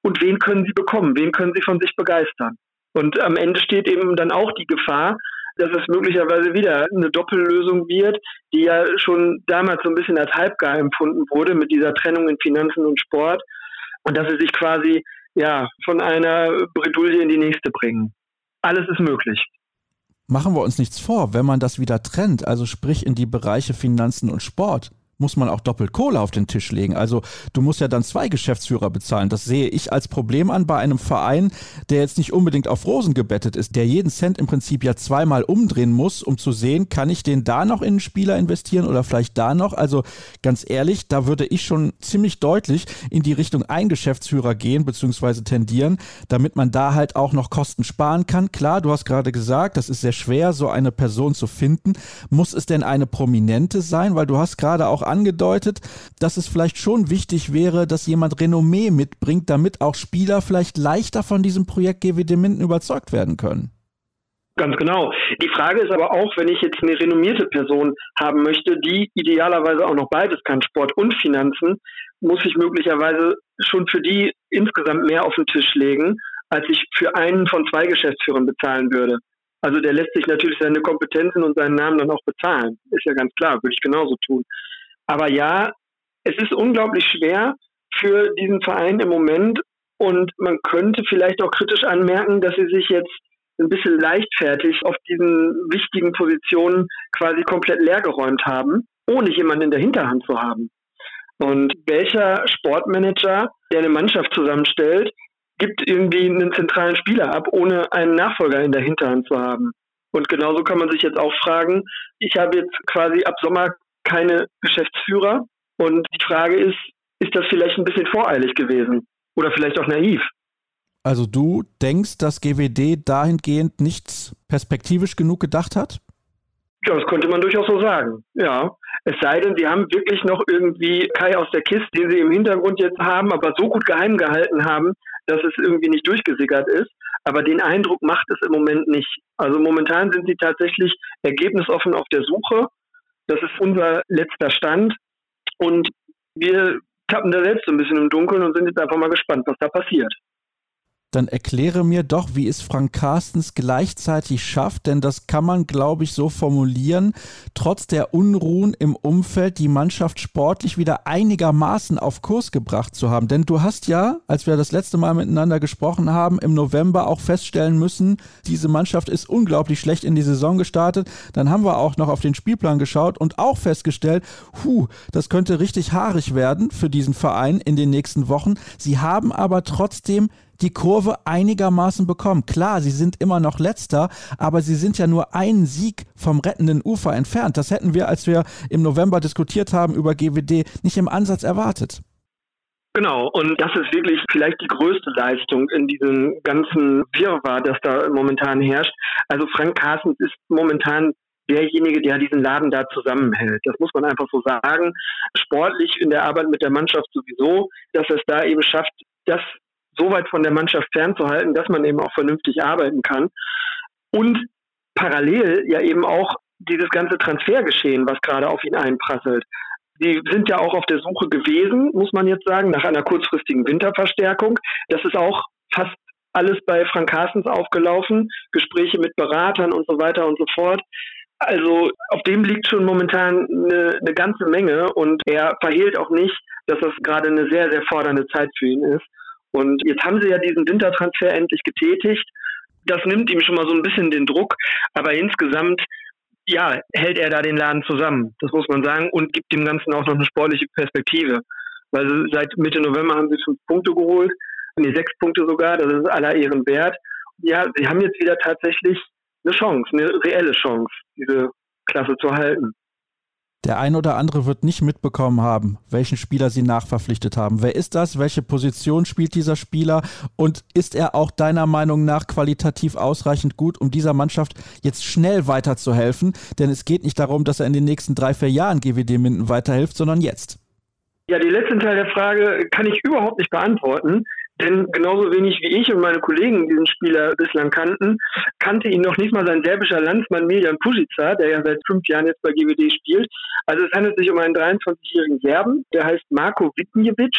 Speaker 3: und wen können sie bekommen, wen können sie von sich begeistern. Und am Ende steht eben dann auch die Gefahr, dass es möglicherweise wieder eine Doppellösung wird, die ja schon damals so ein bisschen als halbgar empfunden wurde mit dieser Trennung in Finanzen und Sport und dass sie sich quasi ja, von einer Bredouille in die nächste bringen. Alles ist möglich.
Speaker 1: Machen wir uns nichts vor, wenn man das wieder trennt, also sprich in die Bereiche Finanzen und Sport, muss man auch doppelt Kohle auf den Tisch legen. Also du musst ja dann zwei Geschäftsführer bezahlen. Das sehe ich als Problem an bei einem Verein, der jetzt nicht unbedingt auf Rosen gebettet ist, der jeden Cent im Prinzip ja zweimal umdrehen muss, um zu sehen, kann ich den da noch in einen Spieler investieren oder vielleicht da noch. Also ganz ehrlich, da würde ich schon ziemlich deutlich in die Richtung ein Geschäftsführer gehen bzw. tendieren, damit man da halt auch noch Kosten sparen kann. Klar, du hast gerade gesagt, das ist sehr schwer, so eine Person zu finden. Muss es denn eine prominente sein? Weil du hast gerade auch angedeutet, dass es vielleicht schon wichtig wäre, dass jemand Renommee mitbringt, damit auch Spieler vielleicht leichter von diesem Projekt GWD Minden überzeugt werden können.
Speaker 3: Ganz genau. Die Frage ist aber auch, wenn ich jetzt eine renommierte Person haben möchte, die idealerweise auch noch beides kann, Sport und Finanzen, muss ich möglicherweise schon für die insgesamt mehr auf den Tisch legen, als ich für einen von zwei Geschäftsführern bezahlen würde. Also der lässt sich natürlich seine Kompetenzen und seinen Namen dann auch bezahlen. Ist ja ganz klar, würde ich genauso tun. Aber ja, es ist unglaublich schwer für diesen Verein im Moment und man könnte vielleicht auch kritisch anmerken, dass sie sich jetzt ein bisschen leichtfertig auf diesen wichtigen Positionen quasi komplett leergeräumt haben, ohne jemanden in der Hinterhand zu haben. Und welcher Sportmanager, der eine Mannschaft zusammenstellt, gibt irgendwie einen zentralen Spieler ab, ohne einen Nachfolger in der Hinterhand zu haben? Und genauso kann man sich jetzt auch fragen, ich habe jetzt quasi ab Sommer keine Geschäftsführer. Und die Frage ist, ist das vielleicht ein bisschen voreilig gewesen oder vielleicht auch naiv?
Speaker 1: Also du denkst, dass GWD dahingehend nichts perspektivisch genug gedacht hat?
Speaker 3: Ja, das könnte man durchaus so sagen. Ja. Es sei denn, sie haben wirklich noch irgendwie Kai aus der Kiste, den sie im Hintergrund jetzt haben, aber so gut geheim gehalten haben, dass es irgendwie nicht durchgesickert ist. Aber den Eindruck macht es im Moment nicht. Also momentan sind sie tatsächlich ergebnisoffen auf der Suche das ist unser letzter Stand. Und wir tappen da selbst so ein bisschen im Dunkeln und sind jetzt einfach mal gespannt, was da passiert
Speaker 1: dann erkläre mir doch, wie es Frank Carstens gleichzeitig schafft, denn das kann man, glaube ich, so formulieren, trotz der Unruhen im Umfeld die Mannschaft sportlich wieder einigermaßen auf Kurs gebracht zu haben. Denn du hast ja, als wir das letzte Mal miteinander gesprochen haben, im November auch feststellen müssen, diese Mannschaft ist unglaublich schlecht in die Saison gestartet. Dann haben wir auch noch auf den Spielplan geschaut und auch festgestellt, hu, das könnte richtig haarig werden für diesen Verein in den nächsten Wochen. Sie haben aber trotzdem die Kurve einigermaßen bekommen. Klar, sie sind immer noch letzter, aber sie sind ja nur einen Sieg vom rettenden Ufer entfernt. Das hätten wir, als wir im November diskutiert haben über GWD, nicht im Ansatz erwartet.
Speaker 3: Genau, und das ist wirklich vielleicht die größte Leistung in diesem ganzen Wirrwarr, das da momentan herrscht. Also Frank Carstens ist momentan derjenige, der diesen Laden da zusammenhält. Das muss man einfach so sagen. Sportlich in der Arbeit mit der Mannschaft sowieso, dass er es da eben schafft, das so weit von der Mannschaft fernzuhalten, dass man eben auch vernünftig arbeiten kann. Und parallel ja eben auch dieses ganze Transfergeschehen, was gerade auf ihn einprasselt. Die sind ja auch auf der Suche gewesen, muss man jetzt sagen, nach einer kurzfristigen Winterverstärkung. Das ist auch fast alles bei Frank Carstens aufgelaufen, Gespräche mit Beratern und so weiter und so fort. Also auf dem liegt schon momentan eine, eine ganze Menge und er verhehlt auch nicht, dass das gerade eine sehr, sehr fordernde Zeit für ihn ist. Und jetzt haben sie ja diesen Wintertransfer endlich getätigt. Das nimmt ihm schon mal so ein bisschen den Druck, aber insgesamt ja, hält er da den Laden zusammen, das muss man sagen, und gibt dem Ganzen auch noch eine sportliche Perspektive. Weil seit Mitte November haben sie fünf Punkte geholt, nee, sechs Punkte sogar, das ist aller Ehren wert. Ja, sie haben jetzt wieder tatsächlich eine Chance, eine reelle Chance, diese Klasse zu halten.
Speaker 1: Der ein oder andere wird nicht mitbekommen haben, welchen Spieler sie nachverpflichtet haben. Wer ist das? Welche Position spielt dieser Spieler? Und ist er auch deiner Meinung nach qualitativ ausreichend gut, um dieser Mannschaft jetzt schnell weiterzuhelfen? Denn es geht nicht darum, dass er in den nächsten drei, vier Jahren GWD Minden weiterhilft, sondern jetzt.
Speaker 3: Ja, den letzten Teil der Frage kann ich überhaupt nicht beantworten. Denn genauso wenig wie ich und meine Kollegen diesen Spieler bislang kannten, kannte ihn noch nicht mal sein serbischer Landsmann Miljan Pusica, der ja seit fünf Jahren jetzt bei GWD spielt. Also es handelt sich um einen 23-jährigen Serben, der heißt Marko Vitnjevic,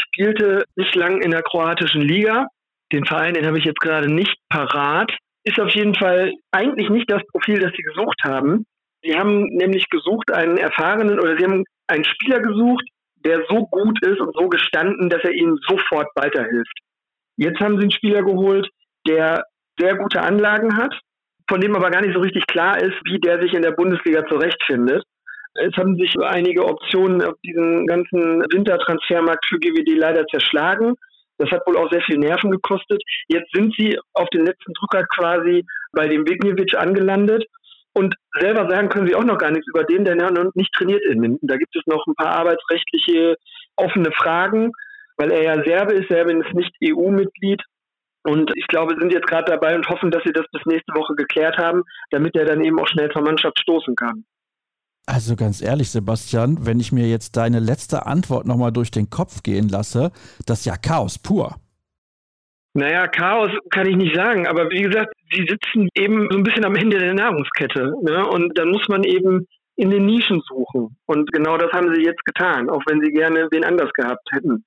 Speaker 3: spielte nicht lang in der kroatischen Liga. Den Verein, den habe ich jetzt gerade nicht parat. Ist auf jeden Fall eigentlich nicht das Profil, das sie gesucht haben. Sie haben nämlich gesucht einen erfahrenen oder sie haben einen Spieler gesucht, der so gut ist und so gestanden, dass er ihnen sofort weiterhilft. Jetzt haben sie einen Spieler geholt, der sehr gute Anlagen hat, von dem aber gar nicht so richtig klar ist, wie der sich in der Bundesliga zurechtfindet. Es haben sich einige Optionen auf diesem ganzen Wintertransfermarkt für GWD leider zerschlagen. Das hat wohl auch sehr viel Nerven gekostet. Jetzt sind sie auf den letzten Drücker quasi bei dem Wigniewicz angelandet. Und selber sagen können sie auch noch gar nichts über den, er noch nicht trainiert in Minden. Da gibt es noch ein paar arbeitsrechtliche offene Fragen, weil er ja Serbe ist. Serbien ist nicht EU-Mitglied. Und ich glaube, sind jetzt gerade dabei und hoffen, dass sie das bis nächste Woche geklärt haben, damit er dann eben auch schnell zur Mannschaft stoßen kann.
Speaker 1: Also ganz ehrlich, Sebastian, wenn ich mir jetzt deine letzte Antwort nochmal durch den Kopf gehen lasse, das ist ja Chaos pur.
Speaker 3: Naja, Chaos kann ich nicht sagen, aber wie gesagt, sie sitzen eben so ein bisschen am Ende der Nahrungskette. Ne? Und dann muss man eben in den Nischen suchen. Und genau das haben sie jetzt getan, auch wenn sie gerne wen anders gehabt hätten.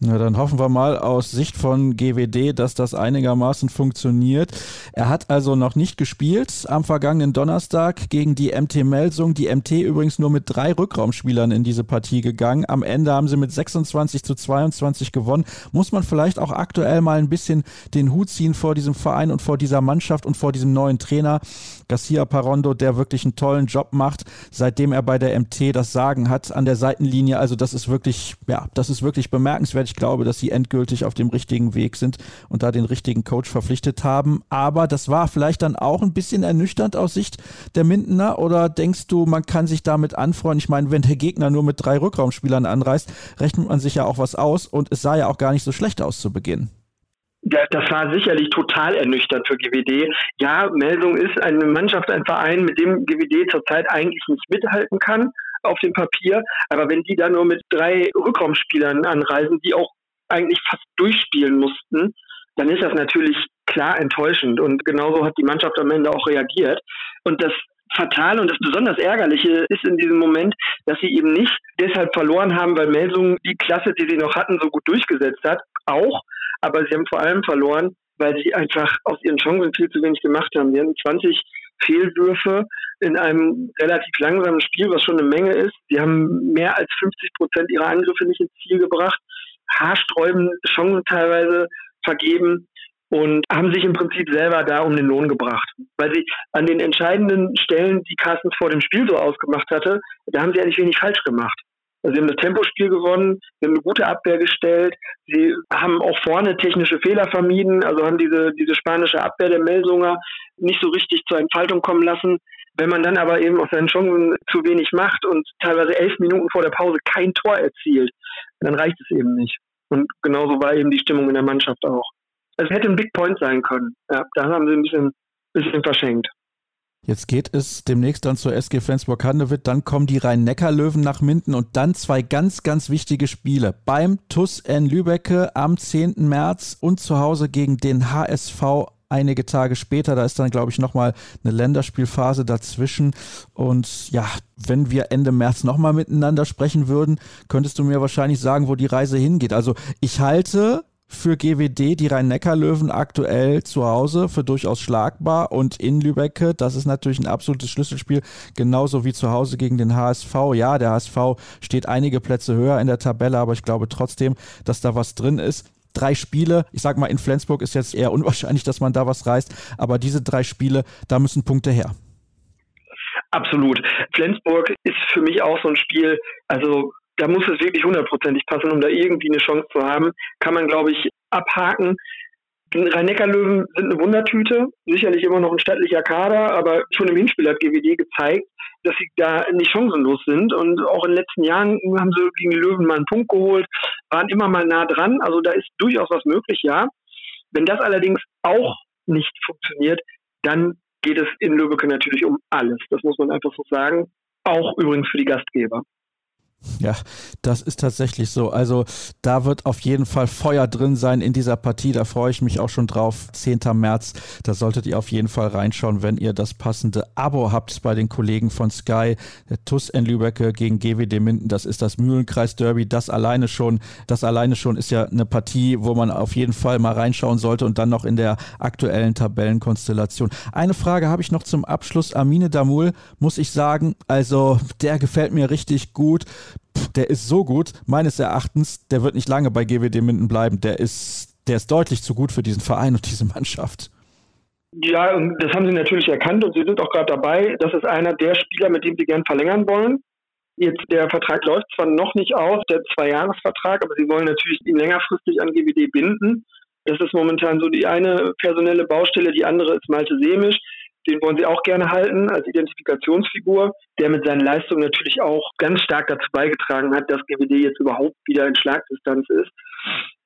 Speaker 1: Na, dann hoffen wir mal aus Sicht von GWD, dass das einigermaßen funktioniert. Er hat also noch nicht gespielt am vergangenen Donnerstag gegen die MT Melsung. Die MT übrigens nur mit drei Rückraumspielern in diese Partie gegangen. Am Ende haben sie mit 26 zu 22 gewonnen. Muss man vielleicht auch aktuell mal ein bisschen den Hut ziehen vor diesem Verein und vor dieser Mannschaft und vor diesem neuen Trainer. Garcia Parondo, der wirklich einen tollen Job macht, seitdem er bei der MT das Sagen hat an der Seitenlinie. Also das ist wirklich, ja, das ist wirklich bemerkenswert. Ich glaube, dass sie endgültig auf dem richtigen Weg sind und da den richtigen Coach verpflichtet haben. Aber das war vielleicht dann auch ein bisschen ernüchternd aus Sicht der Mindener oder denkst du, man kann sich damit anfreuen? Ich meine, wenn der Gegner nur mit drei Rückraumspielern anreist, rechnet man sich ja auch was aus und es sah ja auch gar nicht so schlecht aus zu Beginn.
Speaker 3: Das war sicherlich total ernüchternd für GWD. Ja, Melsung ist eine Mannschaft, ein Verein, mit dem GWD zurzeit eigentlich nicht mithalten kann auf dem Papier. Aber wenn die da nur mit drei Rückraumspielern anreisen, die auch eigentlich fast durchspielen mussten, dann ist das natürlich klar enttäuschend. Und genauso hat die Mannschaft am Ende auch reagiert. Und das Fatale und das besonders Ärgerliche ist in diesem Moment, dass sie eben nicht deshalb verloren haben, weil Melsung die Klasse, die sie noch hatten, so gut durchgesetzt hat. Auch, aber sie haben vor allem verloren, weil sie einfach aus ihren Chancen viel zu wenig gemacht haben. Sie hatten 20 Fehlwürfe in einem relativ langsamen Spiel, was schon eine Menge ist. Sie haben mehr als 50 Prozent ihrer Angriffe nicht ins Ziel gebracht, haarsträubende Chancen teilweise vergeben und haben sich im Prinzip selber da um den Lohn gebracht. Weil sie an den entscheidenden Stellen, die Carstens vor dem Spiel so ausgemacht hatte, da haben sie eigentlich wenig falsch gemacht. Also sie haben das Tempospiel gewonnen, sie haben eine gute Abwehr gestellt, sie haben auch vorne technische Fehler vermieden, also haben diese, diese spanische Abwehr der Melsunger nicht so richtig zur Entfaltung kommen lassen. Wenn man dann aber eben aus seinen Chancen zu wenig macht und teilweise elf Minuten vor der Pause kein Tor erzielt, dann reicht es eben nicht. Und genauso war eben die Stimmung in der Mannschaft auch. Es hätte ein Big Point sein können. Ja, da haben sie ein bisschen, bisschen verschenkt.
Speaker 1: Jetzt geht es demnächst dann zur SG Flensburg-Handewitt, dann kommen die Rhein-Neckar-Löwen nach Minden und dann zwei ganz, ganz wichtige Spiele. Beim TUS N Lübecke am 10. März und zu Hause gegen den HSV einige Tage später. Da ist dann, glaube ich, nochmal eine Länderspielphase dazwischen. Und ja, wenn wir Ende März nochmal miteinander sprechen würden, könntest du mir wahrscheinlich sagen, wo die Reise hingeht. Also ich halte für GWD die Rhein-Neckar-Löwen aktuell zu Hause für durchaus schlagbar und in Lübecke, das ist natürlich ein absolutes Schlüsselspiel, genauso wie zu Hause gegen den HSV. Ja, der HSV steht einige Plätze höher in der Tabelle, aber ich glaube trotzdem, dass da was drin ist. Drei Spiele, ich sag mal, in Flensburg ist jetzt eher unwahrscheinlich, dass man da was reißt, aber diese drei Spiele, da müssen Punkte her.
Speaker 3: Absolut. Flensburg ist für mich auch so ein Spiel, also da muss es wirklich hundertprozentig passen, um da irgendwie eine Chance zu haben. Kann man, glaube ich, abhaken. Rhein-Neckar-Löwen sind eine Wundertüte, sicherlich immer noch ein stattlicher Kader, aber schon im Hinspiel hat GWD gezeigt, dass sie da nicht chancenlos sind. Und auch in den letzten Jahren haben sie gegen die Löwen mal einen Punkt geholt, waren immer mal nah dran. Also da ist durchaus was möglich, ja. Wenn das allerdings auch nicht funktioniert, dann geht es in Lübeck natürlich um alles. Das muss man einfach so sagen. Auch übrigens für die Gastgeber.
Speaker 1: Ja, das ist tatsächlich so. Also da wird auf jeden Fall Feuer drin sein in dieser Partie. Da freue ich mich auch schon drauf. 10. März, da solltet ihr auf jeden Fall reinschauen, wenn ihr das passende Abo habt bei den Kollegen von Sky. Der TUS in Lübecke gegen GWD Minden, das ist das Mühlenkreis Derby. Das alleine schon, das alleine schon ist ja eine Partie, wo man auf jeden Fall mal reinschauen sollte und dann noch in der aktuellen Tabellenkonstellation. Eine Frage habe ich noch zum Abschluss. Amine Damul, muss ich sagen, also der gefällt mir richtig gut der ist so gut, meines Erachtens, der wird nicht lange bei GWD Minden bleiben. Der ist der ist deutlich zu gut für diesen Verein und diese Mannschaft.
Speaker 3: Ja, das haben sie natürlich erkannt und sie sind auch gerade dabei. Das ist einer der Spieler, mit dem sie gern verlängern wollen. Jetzt der Vertrag läuft zwar noch nicht aus, der Zwei-Jahres-Vertrag, aber sie wollen natürlich ihn längerfristig an GWD binden. Das ist momentan so die eine personelle Baustelle, die andere ist Malte Semisch. Den wollen sie auch gerne halten als Identifikationsfigur, der mit seinen Leistungen natürlich auch ganz stark dazu beigetragen hat, dass GWD jetzt überhaupt wieder in Schlagdistanz ist.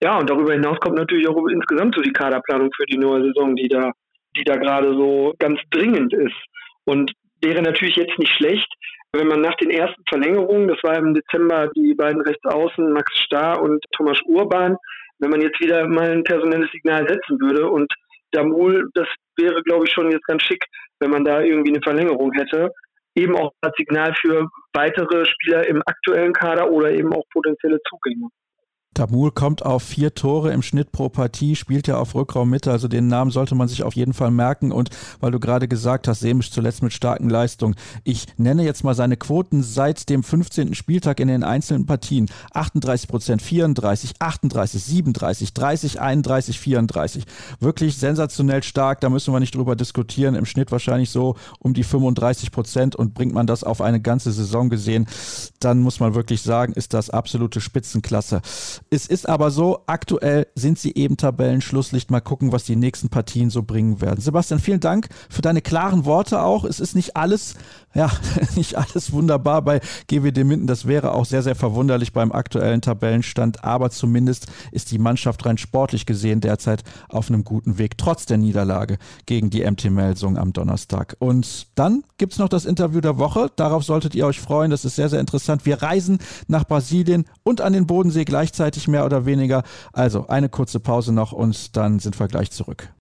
Speaker 3: Ja, und darüber hinaus kommt natürlich auch insgesamt so die Kaderplanung für die neue Saison, die da, die da gerade so ganz dringend ist. Und wäre natürlich jetzt nicht schlecht, wenn man nach den ersten Verlängerungen, das war im Dezember die beiden Rechtsaußen, Max Starr und Thomas Urban, wenn man jetzt wieder mal ein personelles Signal setzen würde und Damul, das wäre, glaube ich, schon jetzt ganz schick, wenn man da irgendwie eine Verlängerung hätte. Eben auch als Signal für weitere Spieler im aktuellen Kader oder eben auch potenzielle Zugänge.
Speaker 1: Tamul kommt auf vier Tore im Schnitt pro Partie, spielt ja auf Rückraummitte, also den Namen sollte man sich auf jeden Fall merken. Und weil du gerade gesagt hast, Semisch zuletzt mit starken Leistungen. Ich nenne jetzt mal seine Quoten seit dem 15. Spieltag in den einzelnen Partien. 38 Prozent, 34, 38, 37, 30, 31, 34. Wirklich sensationell stark, da müssen wir nicht drüber diskutieren. Im Schnitt wahrscheinlich so um die 35 Prozent und bringt man das auf eine ganze Saison gesehen, dann muss man wirklich sagen, ist das absolute Spitzenklasse. Es ist aber so, aktuell sind sie eben Tabellenschlusslicht. Mal gucken, was die nächsten Partien so bringen werden. Sebastian, vielen Dank für deine klaren Worte auch. Es ist nicht alles ja, [laughs] nicht alles wunderbar bei GWD Minden. Das wäre auch sehr, sehr verwunderlich beim aktuellen Tabellenstand. Aber zumindest ist die Mannschaft rein sportlich gesehen derzeit auf einem guten Weg, trotz der Niederlage gegen die MT Melsung am Donnerstag. Und dann gibt es noch das Interview der Woche. Darauf solltet ihr euch freuen. Das ist sehr, sehr interessant. Wir reisen nach Brasilien und an den Bodensee gleichzeitig mehr oder weniger. Also eine kurze Pause noch und dann sind wir gleich zurück.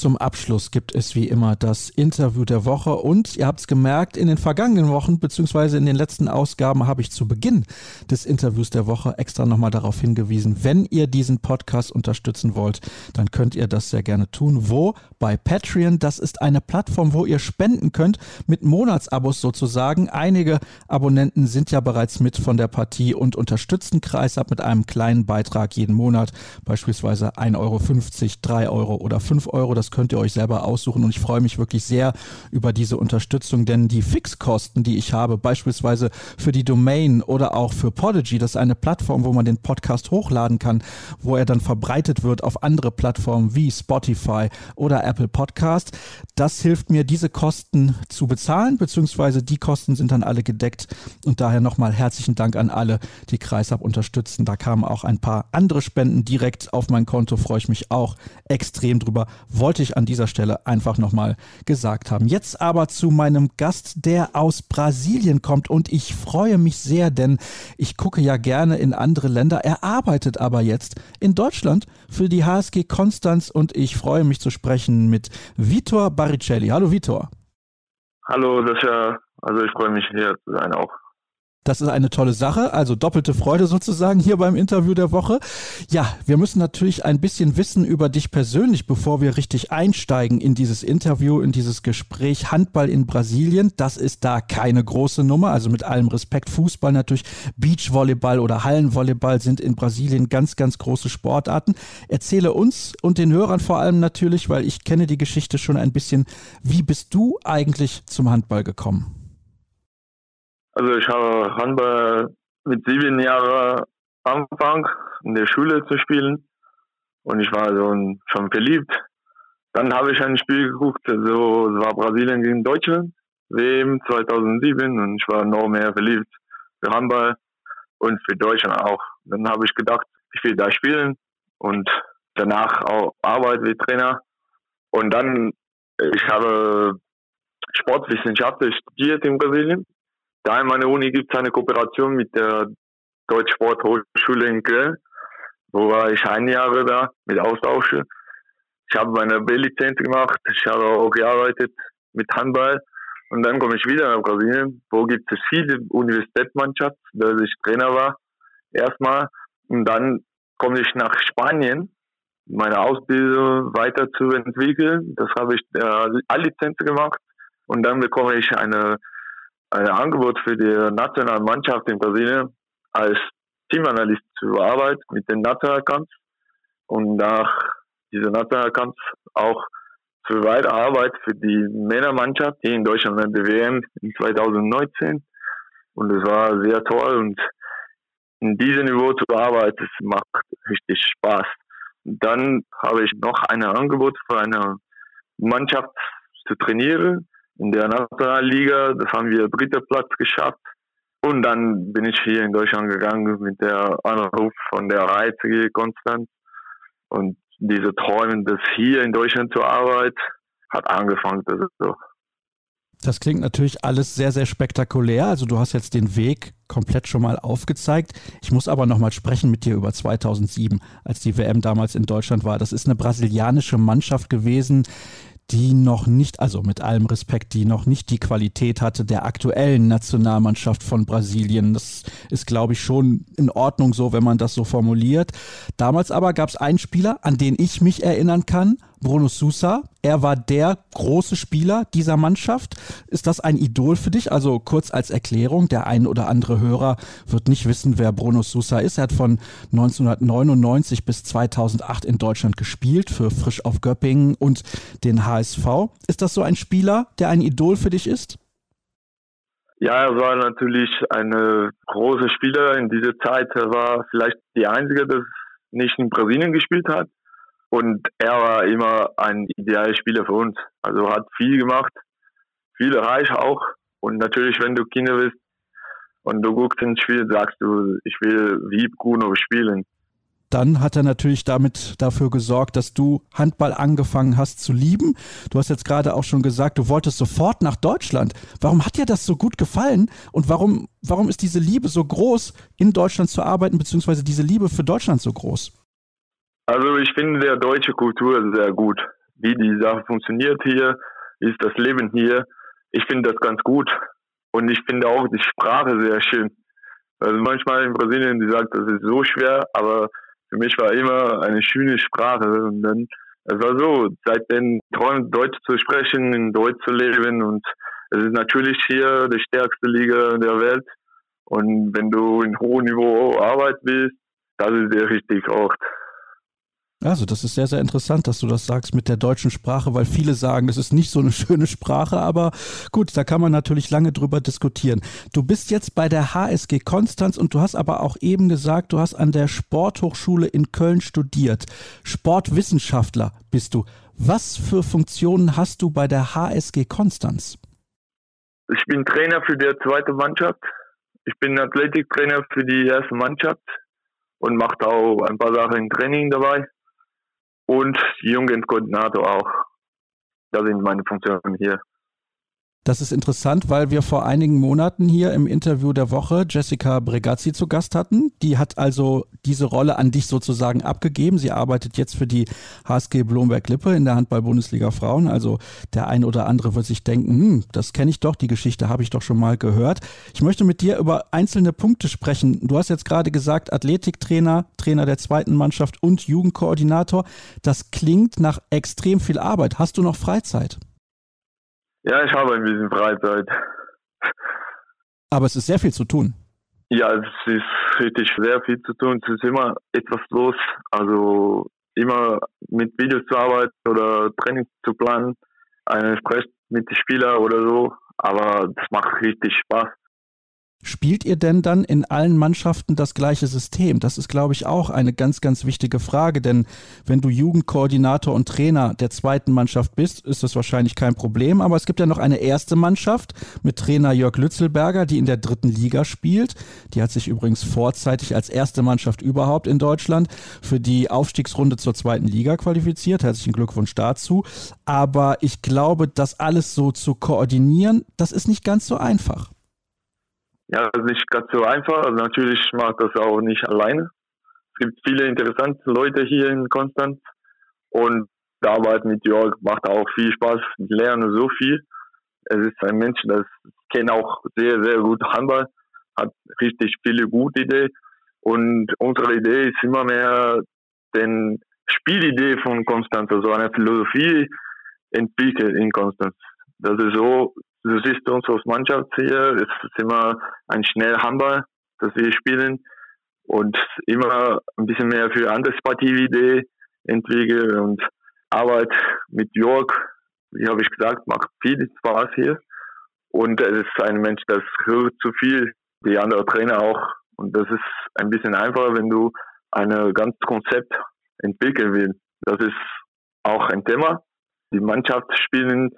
Speaker 1: Zum Abschluss gibt es wie immer das Interview der Woche und ihr habt es gemerkt, in den vergangenen Wochen beziehungsweise in den letzten Ausgaben habe ich zu Beginn des Interviews der Woche extra nochmal darauf hingewiesen, wenn ihr diesen Podcast unterstützen wollt, dann könnt ihr das sehr gerne tun. Wo? Bei Patreon. Das ist eine Plattform, wo ihr spenden könnt mit Monatsabos sozusagen. Einige Abonnenten sind ja bereits mit von der Partie und unterstützen Kreisab mit einem kleinen Beitrag jeden Monat, beispielsweise 1,50 Euro, 3 Euro oder 5 Euro. Das könnt ihr euch selber aussuchen und ich freue mich wirklich sehr über diese Unterstützung, denn die Fixkosten, die ich habe, beispielsweise für die Domain oder auch für Podigy, das ist eine Plattform, wo man den Podcast hochladen kann, wo er dann verbreitet wird auf andere Plattformen wie Spotify oder Apple Podcast. Das hilft mir, diese Kosten zu bezahlen, beziehungsweise die Kosten sind dann alle gedeckt und daher nochmal herzlichen Dank an alle, die Kreisab unterstützen. Da kamen auch ein paar andere Spenden direkt auf mein Konto, freue ich mich auch extrem drüber. Wollte wollte ich an dieser Stelle einfach nochmal gesagt haben. Jetzt aber zu meinem Gast, der aus Brasilien kommt und ich freue mich sehr, denn ich gucke ja gerne in andere Länder. Er arbeitet aber jetzt in Deutschland für die HSG Konstanz und ich freue mich zu sprechen mit Vitor Baricelli. Hallo Vitor.
Speaker 4: Hallo, das ja, also ich freue mich hier zu sein auch.
Speaker 1: Das ist eine tolle Sache, also doppelte Freude sozusagen hier beim Interview der Woche. Ja, wir müssen natürlich ein bisschen wissen über dich persönlich, bevor wir richtig einsteigen in dieses Interview, in dieses Gespräch. Handball in Brasilien, das ist da keine große Nummer, also mit allem Respekt. Fußball natürlich, Beachvolleyball oder Hallenvolleyball sind in Brasilien ganz, ganz große Sportarten. Erzähle uns und den Hörern vor allem natürlich, weil ich kenne die Geschichte schon ein bisschen. Wie bist du eigentlich zum Handball gekommen?
Speaker 4: Also ich habe Handball mit sieben Jahren angefangen, in der Schule zu spielen. Und ich war so schon verliebt. Dann habe ich ein Spiel geguckt, also es war Brasilien gegen Deutschland, WM 2007 und ich war noch mehr verliebt für Handball und für Deutschland auch. Dann habe ich gedacht, ich will da spielen und danach auch Arbeit wie Trainer. Und dann, ich habe Sportwissenschaft studiert in Brasilien da in meiner Uni gibt es eine Kooperation mit der Deutschsporthochschule in Köln, wo war ich ein Jahr da mit Austausch. Ich habe meine B-Lizenz gemacht, ich habe auch gearbeitet mit Handball und dann komme ich wieder nach Brasilien, wo gibt es viele Universitätsmannschaften, da ich Trainer war, erstmal. Und dann komme ich nach Spanien, meine Ausbildung weiter zu entwickeln. Das habe ich äh, A-Lizenz gemacht und dann bekomme ich eine ein Angebot für die Nationalmannschaft in Brasilien als Teamanalyst zu arbeiten mit den Nationalkampf und nach dieser Nationalkampf auch für weitere Arbeit für die Männermannschaft hier in Deutschland an der WM in 2019. Und es war sehr toll und in diesem Niveau zu arbeiten, es macht richtig Spaß. Dann habe ich noch ein Angebot für eine Mannschaft zu trainieren in der Nationalliga. Das haben wir dritter Platz geschafft. Und dann bin ich hier in Deutschland gegangen mit der Anruf von der Reizige Konstanz. Und diese Träume, das hier in Deutschland zu arbeiten, hat angefangen. Das ist so.
Speaker 1: Das klingt natürlich alles sehr, sehr spektakulär. Also du hast jetzt den Weg komplett schon mal aufgezeigt. Ich muss aber noch mal sprechen mit dir über 2007, als die WM damals in Deutschland war. Das ist eine brasilianische Mannschaft gewesen, die noch nicht, also mit allem Respekt, die noch nicht die Qualität hatte der aktuellen Nationalmannschaft von Brasilien. Das ist, glaube ich, schon in Ordnung so, wenn man das so formuliert. Damals aber gab es einen Spieler, an den ich mich erinnern kann, Bruno Sousa. Er war der große Spieler dieser Mannschaft. Ist das ein Idol für dich? Also kurz als Erklärung, der ein oder andere Hörer wird nicht wissen, wer Bruno Sousa ist. Er hat von 1999 bis 2008 in Deutschland gespielt für Frisch auf Göppingen und den HSV. Ist das so ein Spieler, der ein Idol für dich ist?
Speaker 4: Ja, er war natürlich ein großer Spieler in dieser Zeit. Er war vielleicht die Einzige, der nicht in Brasilien gespielt hat. Und er war immer ein idealer Spieler für uns. Also hat viel gemacht, viel erreicht auch. Und natürlich, wenn du Kinder bist und du guckst ins Spiel, sagst du, ich will wie Bruno spielen.
Speaker 1: Dann hat er natürlich damit dafür gesorgt, dass du Handball angefangen hast zu lieben. Du hast jetzt gerade auch schon gesagt, du wolltest sofort nach Deutschland. Warum hat dir das so gut gefallen und warum, warum ist diese Liebe so groß, in Deutschland zu arbeiten, beziehungsweise diese Liebe für Deutschland so groß?
Speaker 4: Also ich finde der deutsche Kultur sehr gut. Wie die Sache funktioniert hier, ist das Leben hier. Ich finde das ganz gut. Und ich finde auch die Sprache sehr schön. Also manchmal in Brasilien, die sagt, das ist so schwer, aber für mich war immer eine schöne Sprache. Und dann, es war so, seitdem träumt Deutsch zu sprechen, in Deutsch zu leben. Und es ist natürlich hier die stärkste Liga der Welt. Und wenn du in hohem Niveau Arbeit bist, das ist der richtige Ort.
Speaker 1: Also, das ist sehr, sehr interessant, dass du das sagst mit der deutschen Sprache, weil viele sagen, es ist nicht so eine [laughs] schöne Sprache, aber gut, da kann man natürlich lange drüber diskutieren. Du bist jetzt bei der HSG Konstanz und du hast aber auch eben gesagt, du hast an der Sporthochschule in Köln studiert. Sportwissenschaftler bist du. Was für Funktionen hast du bei der HSG Konstanz?
Speaker 4: Ich bin Trainer für die zweite Mannschaft. Ich bin Athletiktrainer für die erste Mannschaft und mache auch ein paar Sachen im Training dabei und Jugendkoordinator auch. Das sind meine Funktionen hier.
Speaker 1: Das ist interessant, weil wir vor einigen Monaten hier im Interview der Woche Jessica Bregazzi zu Gast hatten. Die hat also diese Rolle an dich sozusagen abgegeben. Sie arbeitet jetzt für die HSG Blomberg-Lippe in der Handball-Bundesliga Frauen. Also der ein oder andere wird sich denken, hm, das kenne ich doch, die Geschichte habe ich doch schon mal gehört. Ich möchte mit dir über einzelne Punkte sprechen. Du hast jetzt gerade gesagt, Athletiktrainer, Trainer der zweiten Mannschaft und Jugendkoordinator. Das klingt nach extrem viel Arbeit. Hast du noch Freizeit?
Speaker 4: Ja, ich habe ein bisschen Freizeit.
Speaker 1: Aber es ist sehr viel zu tun.
Speaker 4: Ja, es ist richtig sehr viel zu tun. Es ist immer etwas los. Also immer mit Videos zu arbeiten oder Training zu planen, einen Sprech mit den Spielern oder so. Aber das macht richtig Spaß.
Speaker 1: Spielt ihr denn dann in allen Mannschaften das gleiche System? Das ist, glaube ich, auch eine ganz, ganz wichtige Frage, denn wenn du Jugendkoordinator und Trainer der zweiten Mannschaft bist, ist das wahrscheinlich kein Problem. Aber es gibt ja noch eine erste Mannschaft mit Trainer Jörg Lützelberger, die in der dritten Liga spielt. Die hat sich übrigens vorzeitig als erste Mannschaft überhaupt in Deutschland für die Aufstiegsrunde zur zweiten Liga qualifiziert. Herzlichen Glückwunsch dazu. Aber ich glaube, das alles so zu koordinieren, das ist nicht ganz so einfach.
Speaker 4: Ja, das ist nicht ganz so einfach. Also natürlich macht das auch nicht alleine. Es gibt viele interessante Leute hier in Konstanz und die Arbeit mit Jörg macht auch viel Spaß. Ich lerne so viel. Es ist ein Mensch, das kennt auch sehr, sehr gut Handball, hat richtig viele gute Ideen. Und unsere Idee ist immer mehr den Spielidee von Konstanz, also eine Philosophie entwickelt in Konstanz. Das ist so, du siehst unsere Mannschaft hier, es ist immer ein schnell Handball, das wir spielen und immer ein bisschen mehr für Idee entwickeln und Arbeit mit Jörg, wie habe ich gesagt, macht viel Spaß hier und er ist ein Mensch, das hört zu viel, die anderen Trainer auch und das ist ein bisschen einfacher, wenn du ein ganz Konzept entwickeln willst. Das ist auch ein Thema. Die Mannschaft spielen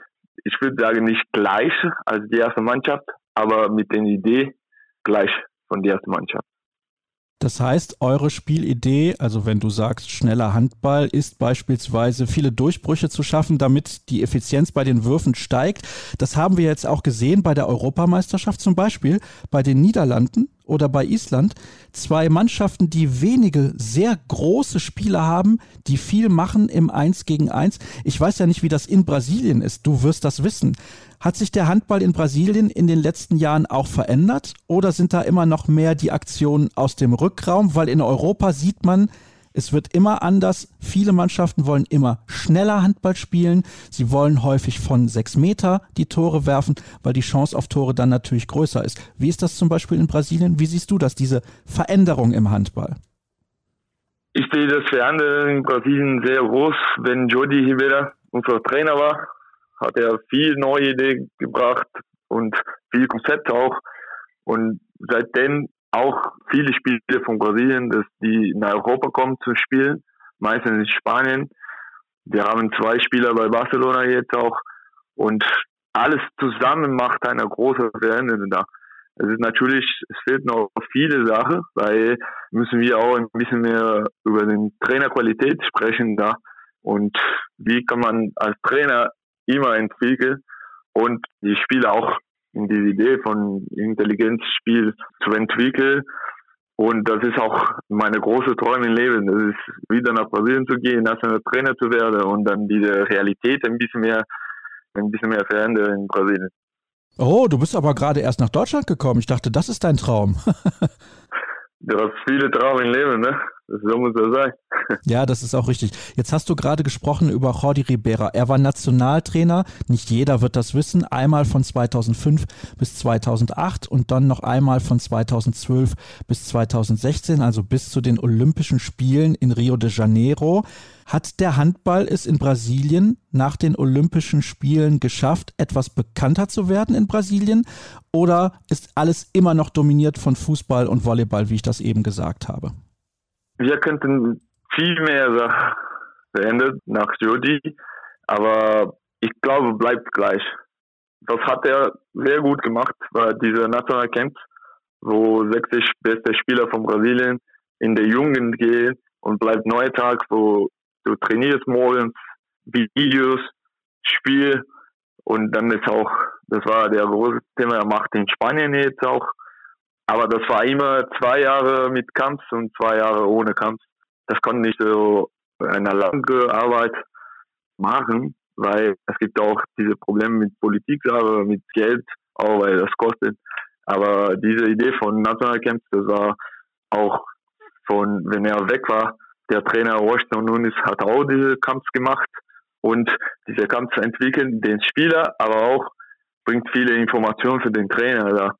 Speaker 4: ich würde sagen, nicht gleich als die erste Mannschaft, aber mit der Idee gleich von der ersten Mannschaft.
Speaker 1: Das heißt, eure Spielidee, also wenn du sagst schneller Handball, ist beispielsweise viele Durchbrüche zu schaffen, damit die Effizienz bei den Würfen steigt. Das haben wir jetzt auch gesehen bei der Europameisterschaft zum Beispiel, bei den Niederlanden oder bei Island. Zwei Mannschaften, die wenige sehr große Spieler haben, die viel machen im Eins gegen Eins. Ich weiß ja nicht, wie das in Brasilien ist. Du wirst das wissen. Hat sich der Handball in Brasilien in den letzten Jahren auch verändert oder sind da immer noch mehr die Aktionen aus dem Rückraum? Weil in Europa sieht man, es wird immer anders. Viele Mannschaften wollen immer schneller Handball spielen. Sie wollen häufig von sechs Meter die Tore werfen, weil die Chance auf Tore dann natürlich größer ist. Wie ist das zum Beispiel in Brasilien? Wie siehst du das, diese Veränderung im Handball?
Speaker 4: Ich sehe das Veränderung in Brasilien sehr groß. Wenn Jody Rivera unser Trainer war, hat er viel neue Ideen gebracht und viel Konzept auch. Und seitdem auch viele Spiele von Brasilien, dass die nach Europa kommen zu spielen, meistens in Spanien. Wir haben zwei Spieler bei Barcelona jetzt auch und alles zusammen macht eine große Veränderung da. Es ist natürlich, es fehlt noch viele Sachen, weil müssen wir auch ein bisschen mehr über den Trainerqualität sprechen da und wie kann man als Trainer immer entwickelt und die Spieler auch in die Idee von Intelligenzspiel zu entwickeln. Und das ist auch meine große Träume im Leben. Das ist wieder nach Brasilien zu gehen, nationaler Trainer zu werden und dann diese Realität ein bisschen mehr, ein bisschen mehr verändern in Brasilien.
Speaker 1: Oh, du bist aber gerade erst nach Deutschland gekommen. Ich dachte, das ist dein Traum. [laughs]
Speaker 4: du hast viele Traume im Leben, ne? So muss er sein.
Speaker 1: Ja, das ist auch richtig. Jetzt hast du gerade gesprochen über Jordi Ribera. Er war Nationaltrainer. Nicht jeder wird das wissen. Einmal von 2005 bis 2008 und dann noch einmal von 2012 bis 2016, also bis zu den Olympischen Spielen in Rio de Janeiro. Hat der Handball es in Brasilien nach den Olympischen Spielen geschafft, etwas bekannter zu werden in Brasilien? Oder ist alles immer noch dominiert von Fußball und Volleyball, wie ich das eben gesagt habe?
Speaker 4: Wir könnten viel mehr Sachen verändern nach Jodi, aber ich glaube, bleibt gleich. Das hat er sehr gut gemacht, war dieser National Camp, wo 60 beste Spieler von Brasilien in der Jugend gehen und bleibt neuer Tag, wo du trainierst morgens, Videos, Spiel und dann ist auch, das war der große Thema, er macht in Spanien jetzt auch aber das war immer zwei Jahre mit Kampf und zwei Jahre ohne Kampf. Das konnte nicht so eine lange Arbeit machen, weil es gibt auch diese Probleme mit Politik, mit Geld, auch weil das kostet. Aber diese Idee von Nationalcamps, das war auch von, wenn er weg war, der Trainer Washington Nunes hat auch diese Kampf gemacht und diese Kampf entwickeln den Spieler, aber auch bringt viele Informationen für den Trainer da.